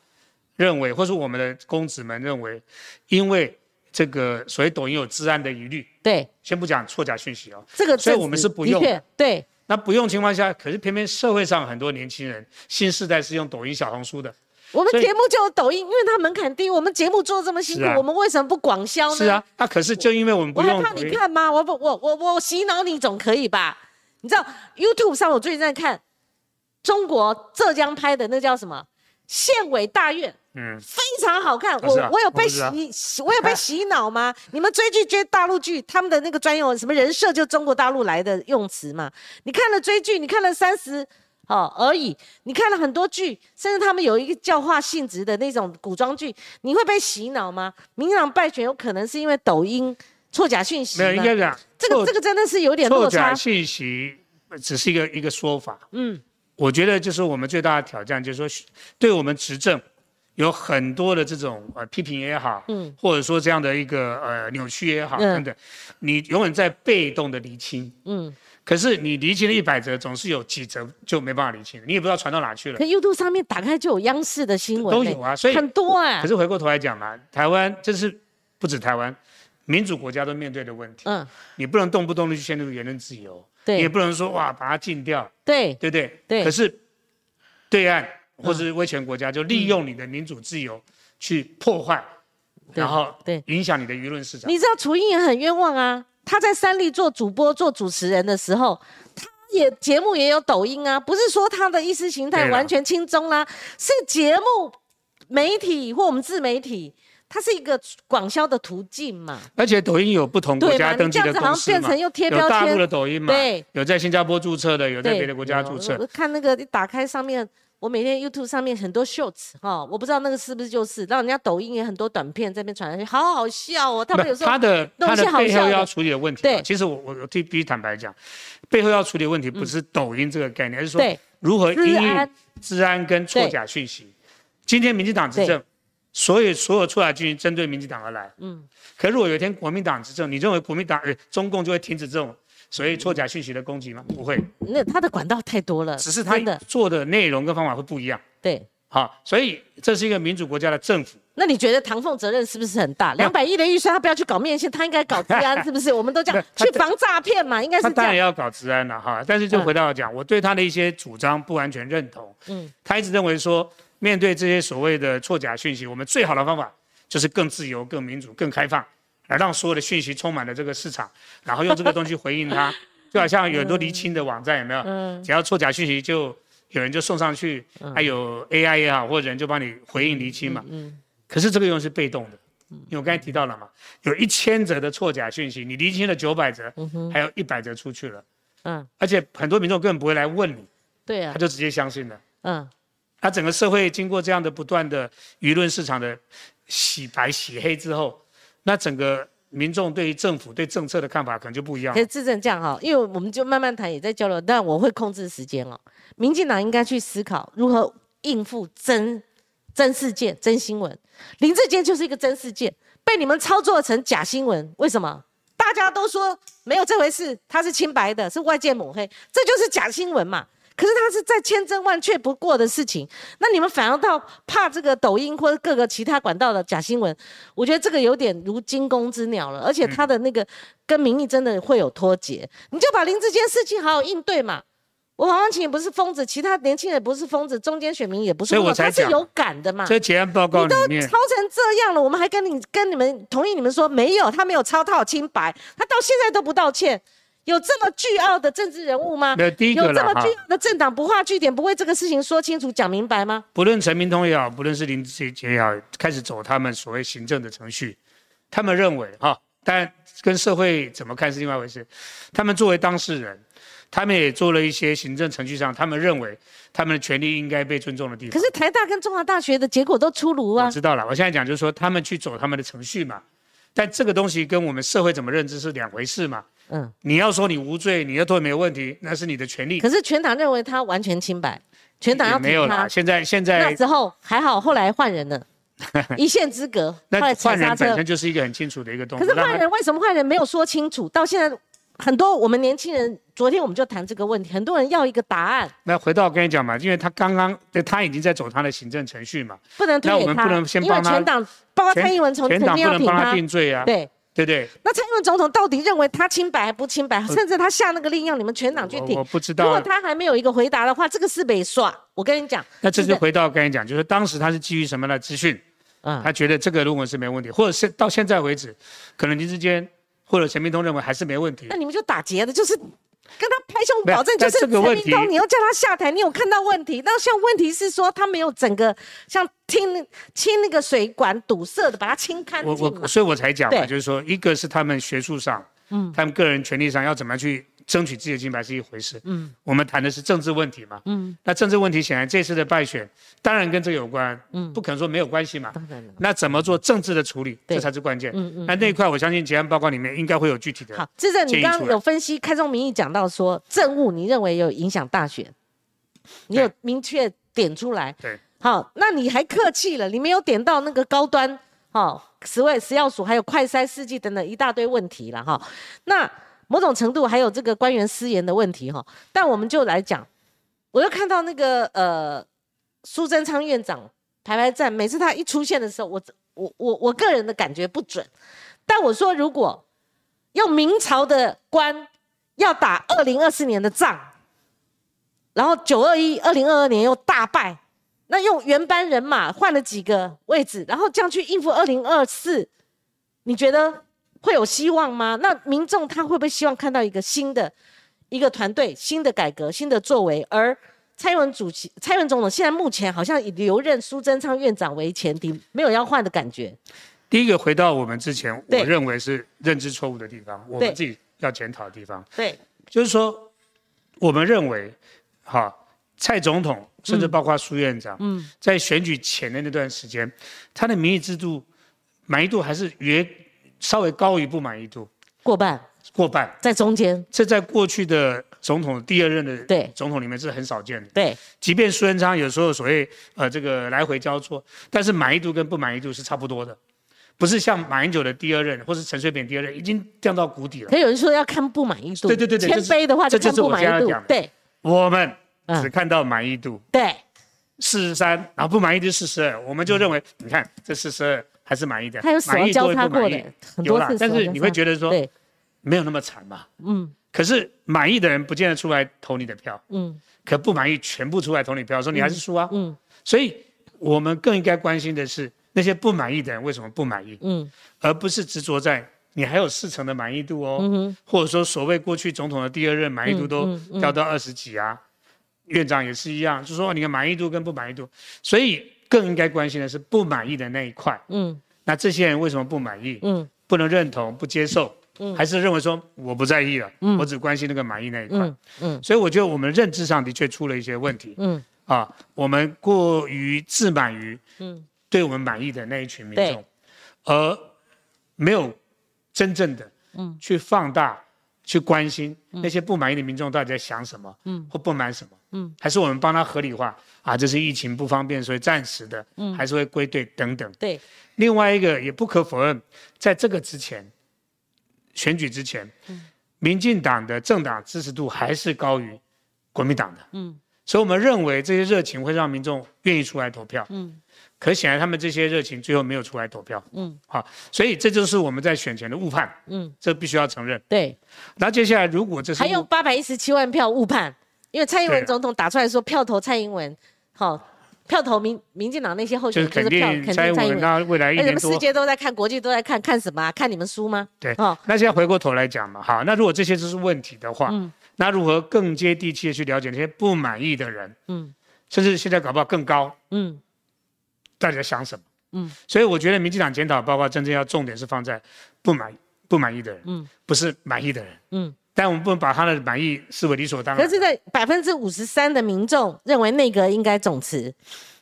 认为，或是我们的公子们认为，因为这个所谓抖音有治安的疑虑。对。先不讲错假讯息哦。这个。所以我们是不用。对。那不用情况下，可是偏偏社会上很多年轻人，新时代是用抖音、小红书的。我们节目就有抖音，因为它门槛低。我们节目做这么辛苦，我们为什么不广销呢？是啊，那可是就因为我们不用。我还怕你看吗？我不，我我我洗脑你总可以吧？你知道 YouTube 上我最近在看中国浙江拍的那叫什么？县委大院。嗯，非常好看。我我有被洗，我有被洗脑吗？*laughs* 你们追剧追大陆剧，他们的那个专用什么人设就中国大陆来的用词嘛？你看了追剧，你看了三十哦而已，你看了很多剧，甚至他们有一个教化性质的那种古装剧，你会被洗脑吗？民进党败选有可能是因为抖音错假讯息没有，应该讲这个这个真的是有点错假讯息，只是一个一个说法。嗯，我觉得就是我们最大的挑战，就是说对我们执政。有很多的这种呃批评也好，嗯，或者说这样的一个呃扭曲也好等等，你永远在被动的厘清，嗯，可是你厘清了一百则，总是有几则就没办法厘清，你也不知道传到哪去了。可 YouTube 上面打开就有央视的新闻，都有啊，所以很多啊。可是回过头来讲嘛，台湾这是不止台湾，民主国家都面对的问题，嗯，你不能动不动的去限制言论自由，对，也不能说哇把它禁掉，对，对不对？对。可是对岸。或者是威权国家就利用你的民主自由去破坏，然后对影响你的舆论市场。你知道楚英也很冤枉啊，他在三立做主播做主持人的时候，他也节目也有抖音啊，不是说他的意识形态完全轻中啦，是节目媒体或我们自媒体，它是一个广销的途径嘛。而且抖音有不同国家登记的公司嘛，有大陆的抖音嘛，对，有在新加坡注册的，有在别的国家注册。看那个一打开上面。我每天 YouTube 上面很多 shorts 哈，我不知道那个是不是就是，让人家抖音也很多短片在那边传上去，好好笑哦。他们有时候他的他的背后要处理的问题，对，其实我我我必须坦白讲，背后要处理的问题不是抖音这个概念，而是说如何因应治安跟错假讯息。今天民进党执政，所有所有错假讯息针对民进党而来，嗯，可如果有一天国民党执政，你认为国民党呃中共就会停止这种？所以错假信息的攻击吗？不会。那他的管道太多了，只是他做的内容跟方法会不一样。对，好，所以这是一个民主国家的政府。那你觉得唐凤责任是不是很大？两百亿的预算，他不要去搞面线，他应该搞治安，*laughs* 是不是？我们都讲去防诈骗嘛，应该是这样。他当然要搞治安了哈，但是就回到讲，我对他的一些主张不完全认同。嗯，他一直认为说，面对这些所谓的错假讯息，我们最好的方法就是更自由、更民主、更开放。来让所有的讯息充满了这个市场，然后用这个东西回应它，*laughs* 就好像有很多离清的网站有没有？嗯。只要错假讯息，就有人就送上去，还有 AI 也好，或者人就帮你回应离清嘛。嗯。可是这个用是被动的，因为我刚才提到了嘛，有一千则的错假讯息，你离清了九百则，还有一百则出去了。嗯。而且很多民众根本不会来问你。对啊。他就直接相信了。嗯。他整个社会经过这样的不断的舆论市场的洗白洗黑之后。那整个民众对于政府对政策的看法可能就不一样。可以自证这样哈，因为我们就慢慢谈，也在交流。但我会控制时间哦。民进党应该去思考如何应付真真事件、真新闻。林志坚就是一个真事件，被你们操作成假新闻。为什么？大家都说没有这回事，他是清白的，是外界抹黑，这就是假新闻嘛。可是他是在千真万确不过的事情，那你们反而到怕这个抖音或者各个其他管道的假新闻，我觉得这个有点如惊弓之鸟了，而且他的那个跟民意真的会有脱节。你就把林志坚事情好好应对嘛。我黄万晴也不是疯子，其他年轻人不是疯子，中间选民也不是疯子，他是有感的嘛。在结案报告你都抄成这样了，我们还跟你跟你们同意你们说没有，他没有抄，他好清白，他到现在都不道歉。有这么巨傲的政治人物吗？有第一个有这么巨傲的政党不画据点，不为这个事情说清楚、讲明白吗？不论陈明通也好，不论是林志杰也好，开始走他们所谓行政的程序，他们认为哈，但跟社会怎么看是另外一回事。他们作为当事人，他们也做了一些行政程序上，他们认为他们的权利应该被尊重的地方。可是台大跟中华大学的结果都出炉啊！我知道了，我现在讲就是说，他们去走他们的程序嘛，但这个东西跟我们社会怎么认知是两回事嘛。嗯，你要说你无罪，你要说没有问题，那是你的权利。可是全党认为他完全清白，全党要没有了。现在现在那时候还好，后来换人了，*laughs* 一线之隔。那换人本身就是一个很清楚的一个动作。可是换人为什么换人没有说清楚？到现在很多我们年轻人，昨天我们就谈这个问题，很多人要一个答案。那回到我跟你讲嘛，因为他刚刚他已经在走他的行政程序嘛，不能推给他。那我们不能先帮他。全党包括蔡英文从全党不能帮他定罪啊。对。对对，那蔡英文总统到底认为他清白还不清白？甚至他下那个令让你们全党去挺，我不知道。如果他还没有一个回答的话，这个是被耍。我跟你讲，那这就回到跟你讲，就是当时他是基于什么的资讯？嗯，他觉得这个论文是没问题，或者是到现在为止，可能林志坚或者陈明通认为还是没问题。那你们就打结的，就是。跟他拍胸保证就是陈明东，你要叫他下台，你有看到问题？那像问题是说他没有整个像清清那个水管堵塞的，把它清干净我我所以我才讲嘛，就是说一个是他们学术上，嗯，他们个人权利上要怎么样去。争取自己的金牌是一回事，嗯，我们谈的是政治问题嘛，嗯，那政治问题显然这次的败选当然跟这有关，嗯，不可能说没有关系嘛，当然了，那怎么做政治的处理，这才是关键，嗯嗯，那那一块我相信结案报告里面应该会有具体的。好，智正，你刚刚有分析开宗明义讲到说政务，你认为有影响大选，你有明确点出来，对，好，那你还客气了，你没有点到那个高端，好，十位食药署还有快筛试剂等等一大堆问题了哈，那。某种程度还有这个官员私言的问题哈，但我们就来讲，我又看到那个呃苏贞昌院长排排站，每次他一出现的时候，我我我我个人的感觉不准，但我说如果用明朝的官要打二零二四年的仗，然后九二一二零二二年又大败，那用原班人马换了几个位置，然后这样去应付二零二四，你觉得？会有希望吗？那民众他会不会希望看到一个新的一个团队、新的改革、新的作为？而蔡英文主席、蔡英文总统现在目前好像以留任苏贞昌院长为前提，没有要换的感觉。第一个回到我们之前，我认为是认知错误的地方，我们自己要检讨的地方。对，就是说，我们认为，哈，蔡总统甚至包括苏院长，嗯，在选举前的那段时间，他的民意制度满意度还是约。稍微高于不满意度，过半，过半，在中间。这在过去的总统第二任的对。总统里面是很少见的。对，即便苏贞昌有时候所谓呃这个来回交错，但是满意度跟不满意度是差不多的，不是像马英九的第二任或是陈水扁第二任已经降到谷底了。可有人说要看不满意度，对对对对，谦卑的话就看不满意度。对，我们只看到满意度，对，四十三，然后不满意度四十二，我们就认为你看这四十二。还是满意的，他有满意交叉过的，有啦，但是你会觉得说，没有那么惨嘛。嗯。可是满意的人不见得出来投你的票。嗯。可不满意全部出来投你票，说你还是输啊。嗯。所以我们更应该关心的是那些不满意的人为什么不满意。嗯。而不是执着在你还有四成的满意度哦。嗯或者说所谓过去总统的第二任满意度都掉到二十几啊，院长也是一样，就说你的满意度跟不满意度，所以。更应该关心的是不满意的那一块。嗯，那这些人为什么不满意？嗯，不能认同、不接受，嗯，还是认为说我不在意了，嗯，我只关心那个满意那一块。嗯，所以我觉得我们认知上的确出了一些问题。嗯，啊，我们过于自满于，嗯，对我们满意的那一群民众，而没有真正的，嗯，去放大。去关心那些不满意的民众到底在想什么，嗯，或不满什么，嗯，还是我们帮他合理化啊？这是疫情不方便，所以暂时的，嗯，还是会归队等等。对，另外一个也不可否认，在这个之前，选举之前，嗯，民进党的政党支持度还是高于国民党的，嗯，所以我们认为这些热情会让民众愿意出来投票，嗯。可显然，他们这些热情最后没有出来投票。嗯，好，所以这就是我们在选前的误判。嗯，这必须要承认。对。那接下来，如果这是还有八百一十七万票误判，因为蔡英文总统打出来说票投蔡英文，好，票投民民进党那些候选人就是票肯定蔡英文。那未来一年多，世界都在看，国际都在看，看什么？看你们输吗？对。哦，那现在回过头来讲嘛，好，那如果这些都是问题的话，嗯，那如何更接地气的去了解那些不满意的人？嗯，甚至现在搞不好更高。嗯。大家想什么？嗯，所以我觉得民进党检讨报告真正要重点是放在不满不满意的人，嗯，不是满意的人，嗯。但我们不能把他的满意视为理所当然。可是，在百分之五十三的民众认为内阁应该总辞，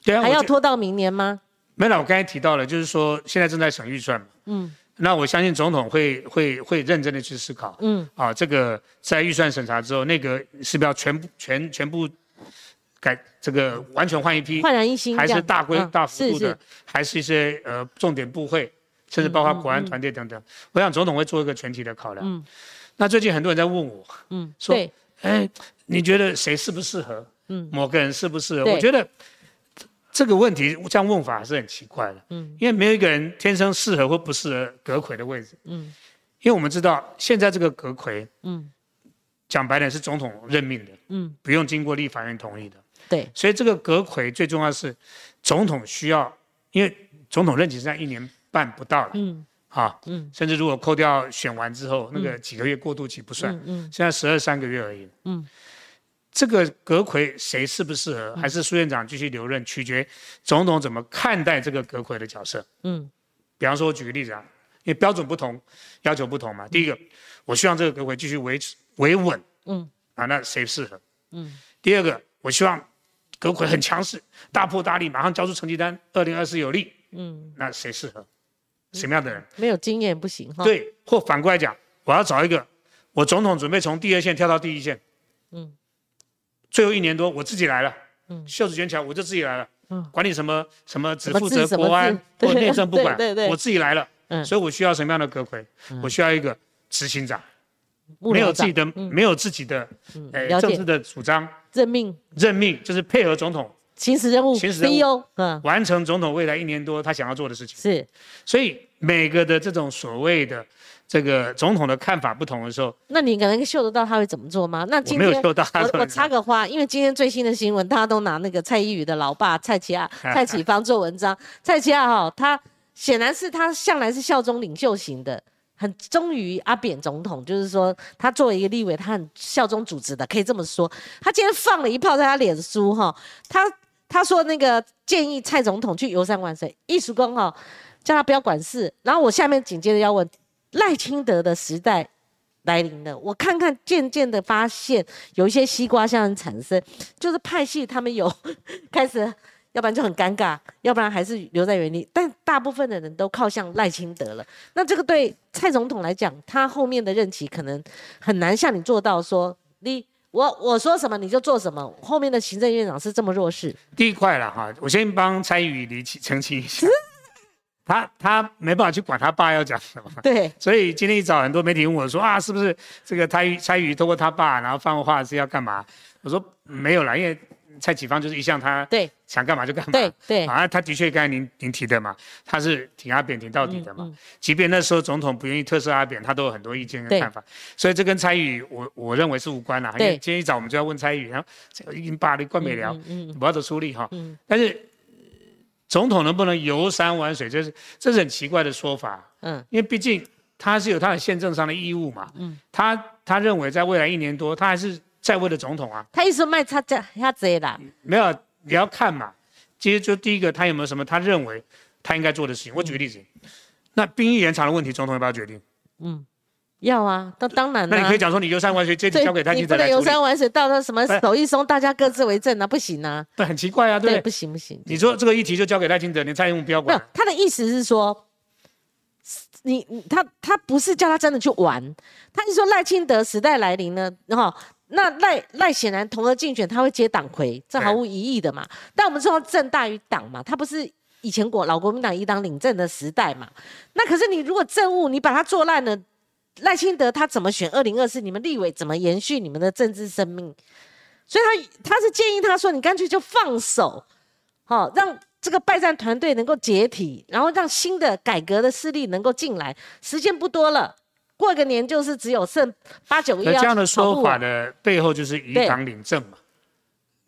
对啊，还要拖到明年吗？没了，我刚才提到了，就是说现在正在审预算嘛，嗯。那我相信总统会会会认真的去思考，嗯。啊，这个在预算审查之后，内阁是不是要全部全全部？改这个完全换一批，焕然一新，还是大规大幅度的，还是一些呃重点部会，甚至包括国安团队等等。我想总统会做一个全体的考量。那最近很多人在问我，嗯，说，哎，你觉得谁适不适合？嗯，某个人适不适合？我觉得这个问题这样问法还是很奇怪的。嗯，因为没有一个人天生适合或不适合阁魁的位置。嗯，因为我们知道现在这个阁魁，嗯。讲白点是总统任命的，嗯，不用经过立法院同意的，对，所以这个阁魁最重要是总统需要，因为总统任期现在一年半不到了，嗯，啊，嗯，甚至如果扣掉选完之后那个几个月过渡期不算，嗯，现在十二三个月而已，嗯，这个阁魁谁适不适合，还是苏院长继续留任，取决总统怎么看待这个阁魁的角色，嗯，比方说我举个例子啊，因为标准不同，要求不同嘛，第一个，我希望这个阁魁继续维持。维稳，嗯，啊，那谁适合？嗯，第二个，我希望阁魁很强势，大破大立，马上交出成绩单，二零二四有利，嗯，那谁适合？什么样的人？没有经验不行哈。对，或反过来讲，我要找一个，我总统准备从第二线跳到第一线，嗯，最后一年多我自己来了，嗯，袖子卷起来我就自己来了，嗯，管你什么什么只负责国安或内政不管，*laughs* 对对，我自己来了，嗯，所以我需要什么样的阁魁？我需要一个执行长。没有自己的，没有自己的，哎，政治的主张，任命，任命就是配合总统行使任务，行使任务，嗯，完成总统未来一年多他想要做的事情。是，所以每个的这种所谓的这个总统的看法不同的时候，那你可能嗅得到他会怎么做吗？那今天我我插个花，因为今天最新的新闻，大家都拿那个蔡依宇的老爸蔡奇亚、*laughs* 蔡启芳做文章。蔡奇亚哈，他显然是他向来是效忠领袖型的。很忠于阿扁总统，就是说他作为一个立委，他很效忠组织的，可以这么说。他今天放了一炮在他脸书哈，他他说那个建议蔡总统去游山玩水，艺术工哈，叫他不要管事。然后我下面紧接着要问，赖清德的时代来临了，我看看渐渐的发现有一些西瓜像产生，就是派系他们有开始。要不然就很尴尬，要不然还是留在原地。但大部分的人都靠向赖清德了。那这个对蔡总统来讲，他后面的任期可能很难像你做到说，你我我说什么你就做什么。后面的行政院长是这么弱势。第一块了哈，我先帮蔡宇理清澄清一下，他他没办法去管他爸要讲什么。对。所以今天一早很多媒体问我说啊，是不是这个蔡宇蔡宇通过他爸然后放话是要干嘛？我说没有啦，因为。蔡启芳就是一向他对。想干嘛就干嘛，对对，啊，他的确刚才您您提的嘛，他是挺阿扁挺到底的嘛，即便那时候总统不愿意特赦阿扁，他都有很多意见跟看法，所以这跟蔡宇我我认为是无关啦。对，今天一早我们就要问蔡宇，然后已经把你冠冕了，不要走出力哈。嗯，但是总统能不能游山玩水，这是这是很奇怪的说法。嗯，因为毕竟他是有他的宪政上的义务嘛。嗯，他他认为在未来一年多，他还是。在位的总统啊，他意思卖他这他贼啦，没有，你要看嘛。其实就第一个，他有没有什么他认为他应该做的事情？我举个例子，那兵役延长的问题，总统要不要决定？嗯，要啊，那当然那你可以讲说，你游山玩水，这交给他你不能游山玩水，到他什么手一松，大家各自为政啊，不行啊。对，很奇怪啊，对，不行不行。你说这个议题就交给赖清德，你蔡英文不要管。他的意思是说，你他他不是叫他真的去玩，他是说赖清德时代来临了，然后。那赖赖显然同额竞选，他会接党魁，这毫无疑义的嘛。但我们说政大于党嘛，他不是以前国老国民党一党领政的时代嘛。那可是你如果政务你把它做烂了，赖清德他怎么选二零二四？你们立委怎么延续你们的政治生命？所以他他是建议他说，你干脆就放手，好让这个败战团队能够解体，然后让新的改革的势力能够进来。时间不多了。过个年就是只有剩八九个月。这样的说法的背后就是以党领政嘛，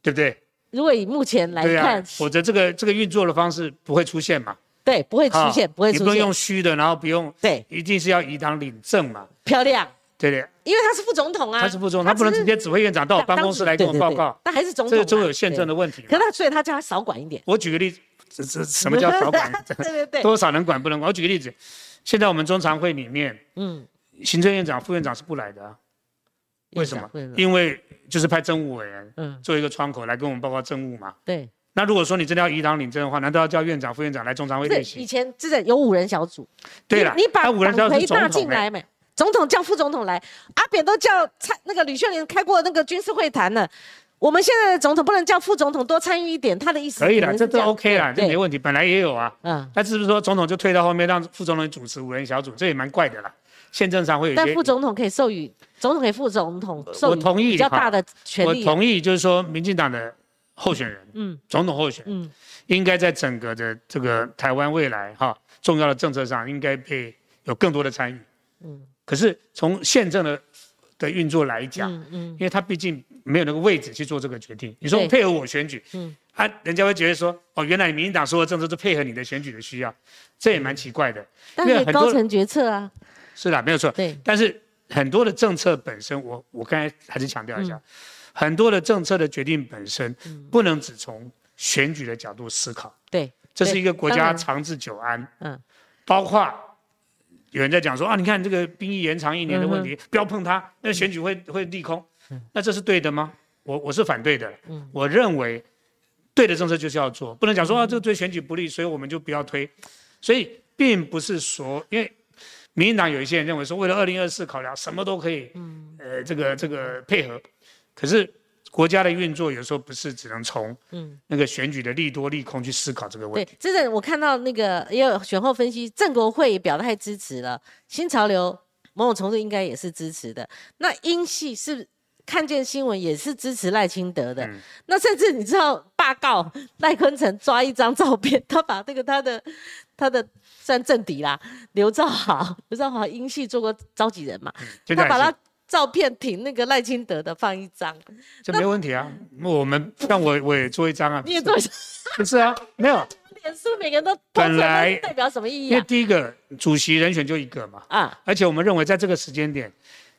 对不对？如果以目前来看，否则这个这个运作的方式不会出现嘛？对，不会出现，不会出现。你不能用虚的，然后不用对，一定是要以党领政嘛？漂亮，对对。因为他是副总统啊，他是副总统，他不能直接指挥院长到我办公室来跟我报告。但还是总统，这都有宪政的问题。可他所以他叫他少管一点。我举个例子，这这什么叫少管？*laughs* 对对对，多少能管不能管？我举个例子，现在我们中常会里面，嗯。行政院长、副院长是不来的啊？为什么？因为就是派政务委员，嗯，做一个窗口来跟我们报告政务嘛。对。那如果说你真的要移党领政的话，难道要叫院长、副院长来中常会列席？以前真的有五人小组。对了，你把五人小组纳进来没？总统叫副总统来，阿扁都叫蔡那个吕秀莲开过那个军事会谈了。我们现在的总统不能叫副总统多参与一点，他的意思可以了，这都 OK 了，这没问题，本来也有啊。嗯，那是不是说总统就退到后面，让副总统主持五人小组？这也蛮怪的啦。宪政上会有，但副总统可以授予总统给副总统授予比较大的权利。我同意，就是说民进党的候选人，嗯，总统候选人，嗯，应该在整个的这个台湾未来哈重要的政策上，应该被有更多的参与。嗯，可是从宪政的的运作来讲，嗯嗯，因为他毕竟没有那个位置去做这个决定。你说配合我选举，嗯，啊，人家会觉得说，哦，原来民进党所有政策都配合你的选举的需要，这也蛮奇怪的。但是高层决策啊。是的，没有错。对，但是很多的政策本身，我我刚才还是强调一下，很多的政策的决定本身，不能只从选举的角度思考。对，这是一个国家长治久安。嗯，包括有人在讲说啊，你看这个兵役延长一年的问题，不要碰它，那选举会会利空。那这是对的吗？我我是反对的。嗯，我认为对的政策就是要做，不能讲说啊，这个对选举不利，所以我们就不要推。所以并不是说，因为。民进党有一些人认为说，为了二零二四考量，什么都可以，嗯，呃，这个这个配合。可是国家的运作有时候不是只能从嗯那个选举的利多利空去思考这个问题。对，真的我看到那个也有选后分析，郑国会表态支持了新潮流，某种程度应该也是支持的。那英系是看见新闻也是支持赖清德的。那甚至你知道罢告赖坤成抓一张照片，他把那个他的他的。算政敌啦，刘兆豪，刘兆豪英系做过召集人嘛，他把他照片挺那个赖清德的放一张，这没问题啊。我们让我我也做一张啊，你也做一张，不是啊，没有。脸书每个人都本来代表什么意义？因为第一个主席人选就一个嘛，啊，而且我们认为在这个时间点，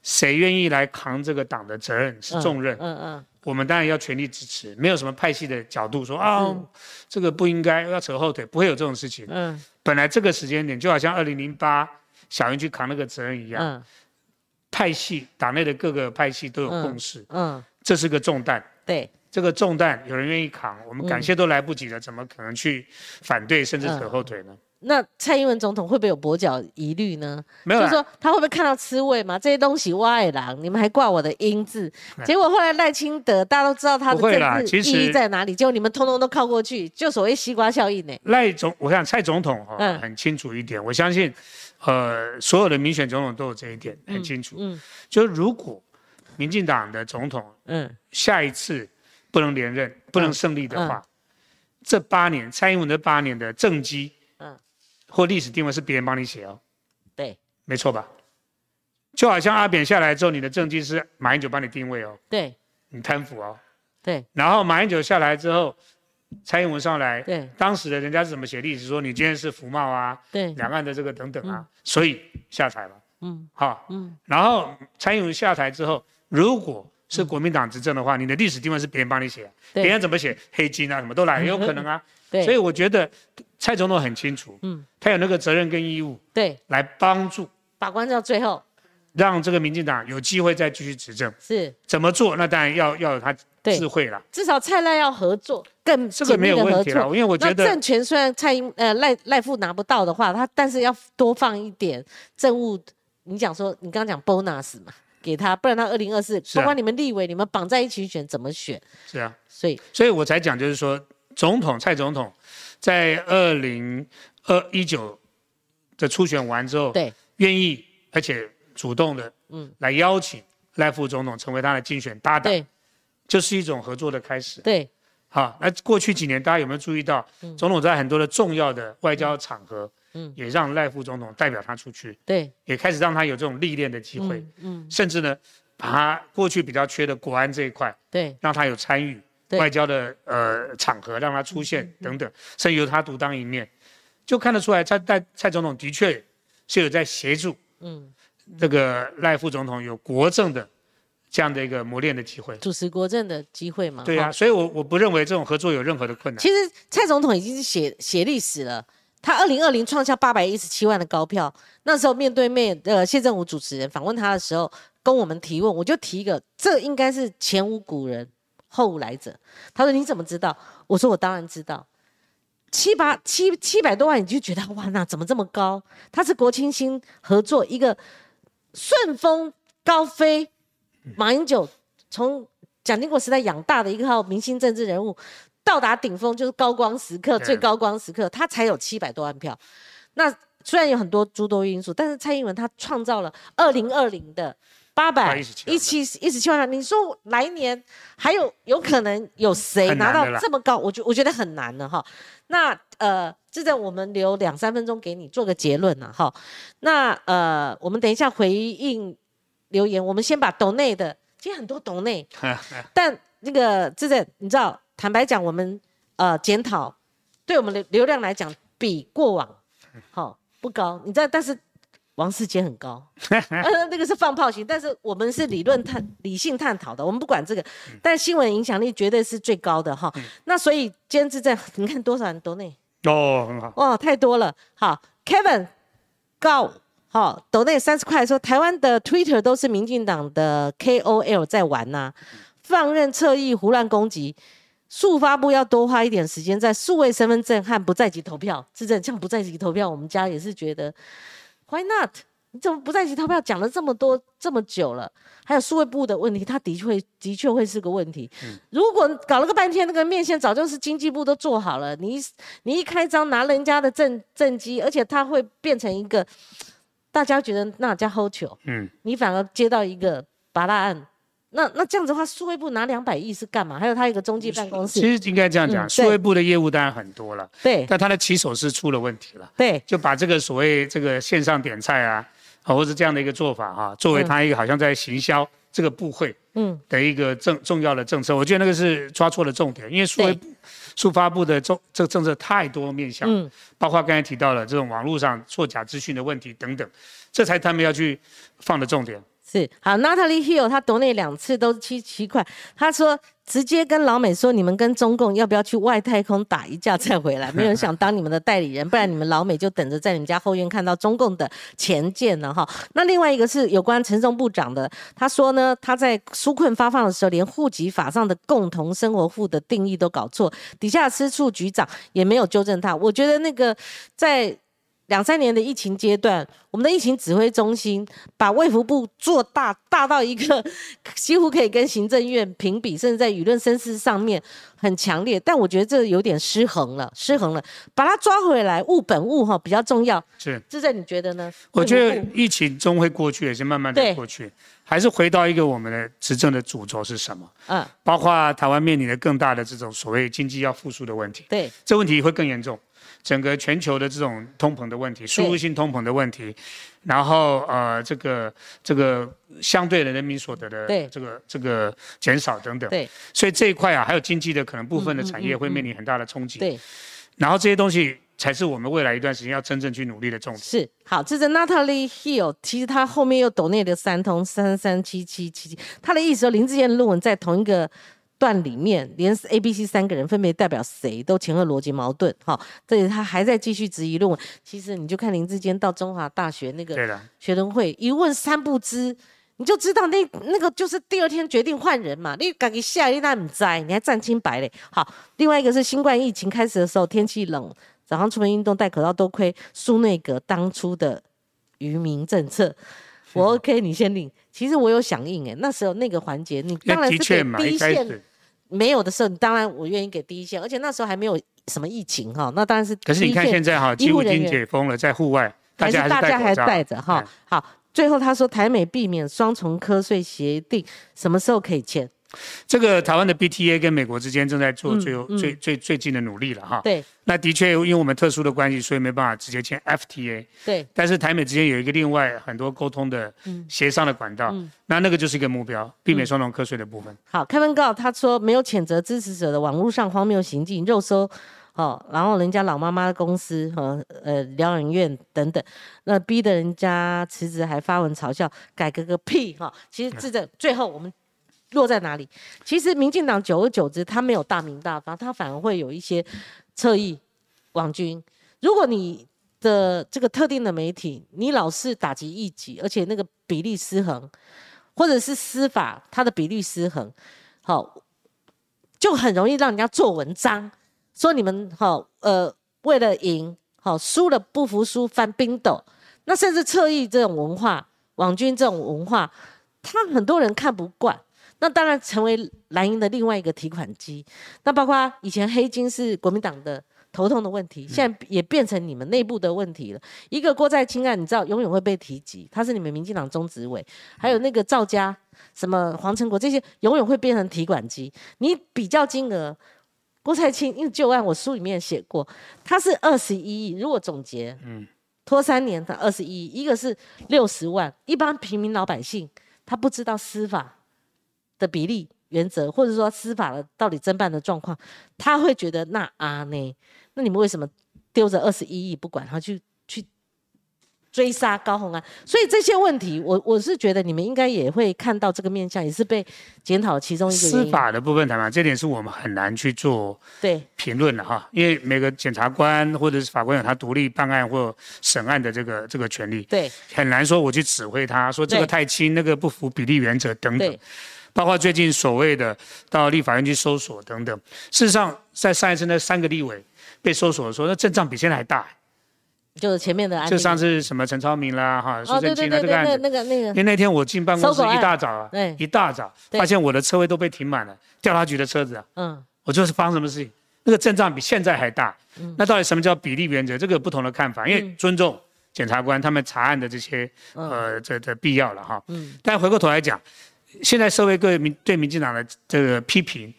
谁愿意来扛这个党的责任是重任，嗯嗯。我们当然要全力支持，没有什么派系的角度说啊，这个不应该要扯后腿，不会有这种事情。嗯，本来这个时间点就好像二零零八小英去扛那个责任一样，嗯，派系党内的各个派系都有共识，嗯，这是个重担。对，这个重担有人愿意扛，我们感谢都来不及了，怎么可能去反对甚至扯后腿呢？那蔡英文总统会不会有跛脚疑虑呢？没有，就是说他会不会看到吃味嘛？这些东西外郎，你们还挂我的英字，结果后来赖清德大家都知道他的政治意义在哪里，结果你们通通都靠过去，就所谓西瓜效应呢？赖总，我想蔡总统哈很清楚一点，我相信，呃，所有的民选总统都有这一点很清楚，嗯，就如果民进党的总统，嗯，下一次不能连任、不能胜利的话，这八年蔡英文的八年的政绩。或历史定位是别人帮你写哦，对，没错吧？就好像阿扁下来之后，你的政绩是马英九帮你定位哦，对，你贪腐哦，对。然后马英九下来之后，蔡英文上来，对，当时的人家是怎么写历史？说你今天是福茂啊，对，两岸的这个等等啊，所以下台了，嗯，好，嗯。然后蔡英文下台之后，如果是国民党执政的话，你的历史定位是别人帮你写，别人怎么写黑金啊，什么都来，也 *laughs* 有可能啊。对。所以我觉得蔡总统很清楚，嗯，他有那个责任跟义务，对，来帮助把关到最后，让这个民进党有机会再继续执政。是怎么做？那当然要要有他智慧了。至少蔡赖要合作，更这个没有问题了。因为我觉得政权虽然蔡英呃赖赖富拿不到的话，他但是要多放一点政务。你讲说你刚刚讲 bonus 嘛，给他，不然他二零二四，不管你们立委你们绑在一起选怎么选？是啊，所以所以我才讲就是说。总统蔡总统在二零二一九的初选完之后，对，愿意而且主动的，嗯，来邀请赖副总统成为他的竞选搭档，对，就是一种合作的开始，对，好，那过去几年大家有没有注意到，总统在很多的重要的外交场合，嗯，也让赖副总统代表他出去，对，也开始让他有这种历练的机会，嗯，甚至呢，把他过去比较缺的国安这一块，对，让他有参与。外交的呃场合让他出现等等，甚至由他独当一面，就看得出来，蔡蔡蔡总统的确是有在协助，嗯，这个赖副总统有国政的这样的一个磨练的机会，主持国政的机会嘛？对啊，所以我我不认为这种合作有任何的困难。其实蔡总统已经是写写历史了，他二零二零创下八百一十七万的高票，那时候面对面呃谢振武主持人访问他的时候，跟我们提问，我就提一个，这应该是前无古人。后无来者，他说：“你怎么知道？”我说：“我当然知道，七八七七百多万，你就觉得哇，那怎么这么高？他是国青新合作一个顺风高飞，马英九从蒋经国时代养大的一个号明星政治人物，到达顶峰就是高光时刻，最高光时刻，他才有七百多万票。那虽然有很多诸多因素，但是蔡英文他创造了二零二零的八百一七一十七万票。你说来年还有有可能有谁拿到这么高？我觉我觉得很难的哈。那呃，这在我们留两三分钟给你做个结论了哈。那呃，我们等一下回应留言，我们先把抖内的，其实很多抖内，*laughs* 但那个这在你知道，坦白讲，我们呃检讨，对我们流流量来讲，比过往好。不高，你知道，但是王世杰很高，*laughs* 那个是放炮型，但是我们是理论探、理性探讨的，我们不管这个，但新闻影响力绝对是最高的哈。那所以监制在，你看多少人都内？哦，很好。哇，太多了。好，Kevin 告好，抖内三十块说，台湾的 Twitter 都是民进党的 KOL 在玩呐，放任侧翼胡乱攻击。速发部要多花一点时间在数位身份证和不在籍投票，是这像不在籍投票，我们家也是觉得，Why not？你怎么不在一起投票讲了这么多这么久了？还有数位部的问题，它的确的确会是个问题。如果搞了个半天，那个面线早就是经济部都做好了，你你一开张拿人家的证证机，而且它会变成一个大家觉得那家 hold 球，嗯，你反而接到一个拔大案。那那这样子的话，数位部拿两百亿是干嘛？还有他一个中继办公室。其实应该这样讲，数位部的业务当然很多了，对，但他的起手是出了问题了，对，就把这个所谓这个线上点菜啊，或者这样的一个做法哈，作为他一个好像在行销这个部会嗯。的一个重重要的政策，我觉得那个是抓错了重点，因为数位部、数发部的政这个政策太多面向，嗯，包括刚才提到了这种网络上作假资讯的问题等等，这才他们要去放的重点。是好，Natalie Hill，他读那两次都是七七块。他说直接跟老美说，你们跟中共要不要去外太空打一架再回来？没有人想当你们的代理人，不然你们老美就等着在你们家后院看到中共的前舰了哈。那另外一个是有关陈松部长的，他说呢，他在纾困发放的时候，连户籍法上的共同生活户的定义都搞错，底下司处局长也没有纠正他。我觉得那个在。两三年的疫情阶段，我们的疫情指挥中心把卫福部做大，大到一个 *laughs* 几乎可以跟行政院平比，甚至在舆论声势上面很强烈。但我觉得这有点失衡了，失衡了，把它抓回来，务本务哈比较重要。是，志在你觉得呢？我觉得疫情终会过去，也是慢慢的过去，还是回到一个我们的执政的主轴是什么？嗯，包括台湾面临的更大的这种所谓经济要复苏的问题。对，这问题会更严重。整个全球的这种通膨的问题，输入性通膨的问题，然后呃，这个这个相对的人民所得的这个这个减少等等，对，所以这一块啊，还有经济的可能部分的产业会面临很大的冲击，对，然后这些东西才是我们未来一段时间要真正去努力的重点。是，好，这是 Natalie Hill，其实他后面又抖内的三通三三七七七七，他的意思说林志坚的论文在同一个。段里面连 A、B、C 三个人分别代表谁都前后逻辑矛盾，哈，这里他还在继续质疑论文。其实你就看林志坚到中华大学那个学生会一问三不知，你就知道那那个就是第二天决定换人嘛。你赶紧下一那唔在，你还站清白嘞。好，另外一个是新冠疫情开始的时候，天气冷，早上出门运动戴口罩，多亏苏内阁当初的渔民政策。我 OK，你先领。其实我有响应哎，那时候那个环节，你当然是给第一线。没有的时候，当然我愿意给第一线，而且那时候还没有什么疫情哈，那当然是。可是你看现在哈，几乎已经解封了，在户外，大家还戴着哈。好，最后他说台美避免双重瞌睡协定，什么时候可以签？这个台湾的 BTA 跟美国之间正在做最最最最近的努力了哈。对。那的确，因为我们特殊的关系，所以没办法直接签 FTA。对。但是台美之间有一个另外很多沟通的协商的管道，那那个就是一个目标，避免双重瞌睡的部分。好，开文告他说没有谴责支持者的网络上荒谬行径，肉搜哦，然后人家老妈妈的公司和呃疗养院等等，那逼得人家辞职，还发文嘲笑改革个屁哈。其实这个最后我们。落在哪里？其实民进党久而久之，他没有大名大方，他反而会有一些侧翼网军。如果你的这个特定的媒体，你老是打击异己，而且那个比例失衡，或者是司法它的比例失衡，好，就很容易让人家做文章，说你们好呃为了赢好输了不服输翻冰斗，那甚至侧翼这种文化，网军这种文化，他很多人看不惯。那当然成为蓝营的另外一个提款机。那包括以前黑金是国民党的头痛的问题，现在也变成你们内部的问题了。一个郭在清案，你知道永远会被提及，他是你们民进党中执委，还有那个赵家、什么黄成国这些，永远会变成提款机。你比较金额，郭在清因为旧案我书里面写过，他是二十一亿，如果总结，嗯。拖三年他二十一亿，一个是六十万，一般平民老百姓他不知道司法的比例原则，或者说司法的到底侦办的状况，他会觉得那啊呢？那你们为什么丢着二十一亿不管他去去？追杀高红安，所以这些问题，我我是觉得你们应该也会看到这个面相，也是被检讨其中一个司法的部分谈嘛，这点是我们很难去做对评论的哈，因为每个检察官或者是法官有他独立办案或审案的这个这个权利，对，很难说我去指挥他说这个太轻，那个不符比例原则等等，包括最近所谓的到立法院去搜索等等，事实上在上一次那三个立委被搜索的时候，那阵仗比现在还大。就是前面的案子，就上次什么陈超明啦，哈，苏正清的这个案子，那个那个，因为那天我进办公室一大早啊，一大早发现我的车位都被停满了，调查局的车子啊，嗯，我就是发生什么事情，那个阵仗比现在还大，嗯，那到底什么叫比例原则？这个有不同的看法，因为尊重检察官他们查案的这些呃这的必要了哈，嗯，但回过头来讲，现在社会各民对民进党的这个批评，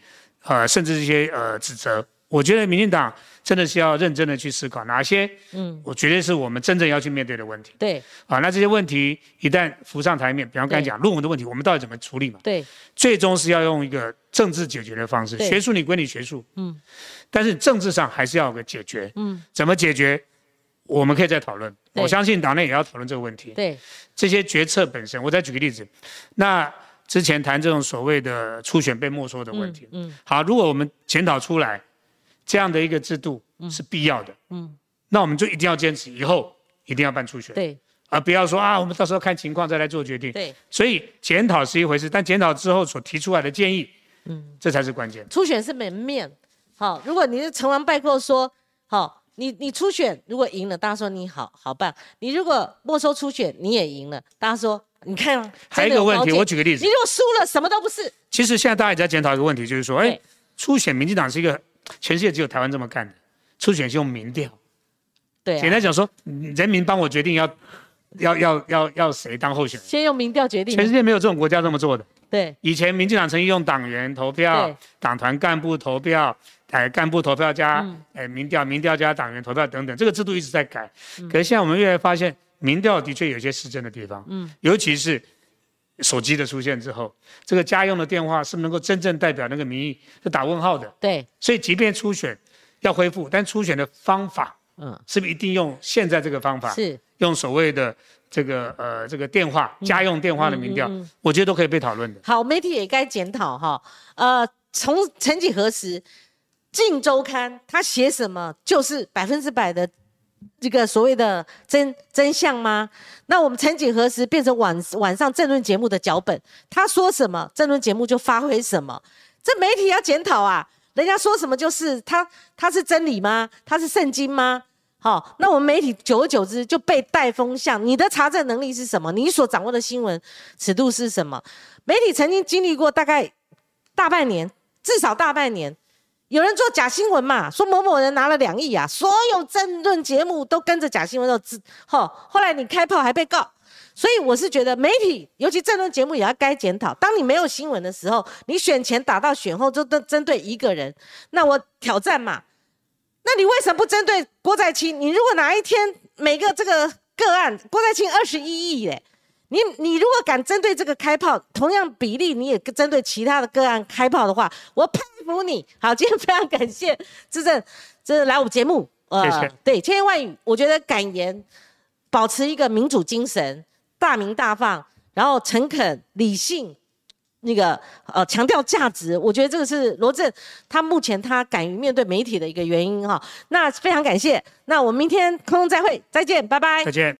呃，甚至一些呃指责。我觉得民进党真的是要认真的去思考哪些，嗯，我觉得是我们真正要去面对的问题。对，啊，那这些问题一旦浮上台面，比方刚才讲论文的问题，我们到底怎么处理嘛？对，最终是要用一个政治解决的方式，学术你归你学术，嗯，但是政治上还是要有个解决，嗯，怎么解决？我们可以再讨论。我相信党内也要讨论这个问题。对，这些决策本身，我再举个例子，那之前谈这种所谓的初选被没收的问题，嗯，好，如果我们检讨出来。这样的一个制度是必要的，嗯，那我们就一定要坚持，以后一定要办初选，对，而不要说啊，我们到时候看情况再来做决定，对。所以检讨是一回事，但检讨之后所提出来的建议，嗯，这才是关键。初选是门面，好，如果你是成王败寇说，好，你你初选如果赢了，大家说你好好棒；你如果没收初选，你也赢了，大家说你看。还有一个问题，我举个例子，你如果输了，什么都不是。其实现在大家也在检讨一个问题，就是说，哎，初选民进党是一个。全世界只有台湾这么干的，初选是用民调。对，简单讲说，人民帮我决定要要要要要谁当候选人，先用民调决定。全世界没有这种国家这么做的。对，以前民进党曾经用党员投票、党团干部投票、哎干部投票加哎民调、民调加党员投票等等，这个制度一直在改。可是现在我们越来越发现，民调的确有些失真的地方。嗯，尤其是。手机的出现之后，这个家用的电话是不是能够真正代表那个民意？是打问号的。对。所以，即便初选要恢复，但初选的方法，嗯，是不是一定用现在这个方法？是。用所谓的这个呃这个电话家用电话的民调，我觉得都可以被讨论的。好，媒体也该检讨哈。呃，从曾几何时，《镜周刊》他写什么就是百分之百的。这个所谓的真真相吗？那我们曾几何时变成晚晚上政论节目的脚本？他说什么，政论节目就发挥什么。这媒体要检讨啊！人家说什么就是他，他是真理吗？他是圣经吗？好，那我们媒体久而久之就被带风向。你的查证能力是什么？你所掌握的新闻尺度是什么？媒体曾经经历过大概大半年，至少大半年。有人做假新闻嘛？说某某人拿了两亿啊，所有政论节目都跟着假新闻都知。吼，后来你开炮还被告，所以我是觉得媒体，尤其政论节目也要该检讨。当你没有新闻的时候，你选前打到选后就都针对一个人，那我挑战嘛？那你为什么不针对郭在清？你如果哪一天每个这个个案，郭在清二十一亿耶，你你如果敢针对这个开炮，同样比例你也针对其他的个案开炮的话，我佩服你。好，今天非常感谢志正，这来我们节目，呃，对，千言万语，我觉得感言，保持一个民主精神，大明大放，然后诚恳理性，那个呃强调价值，我觉得这个是罗振他目前他敢于面对媒体的一个原因哈。那非常感谢，那我们明天空中再会，再见，拜拜，再见。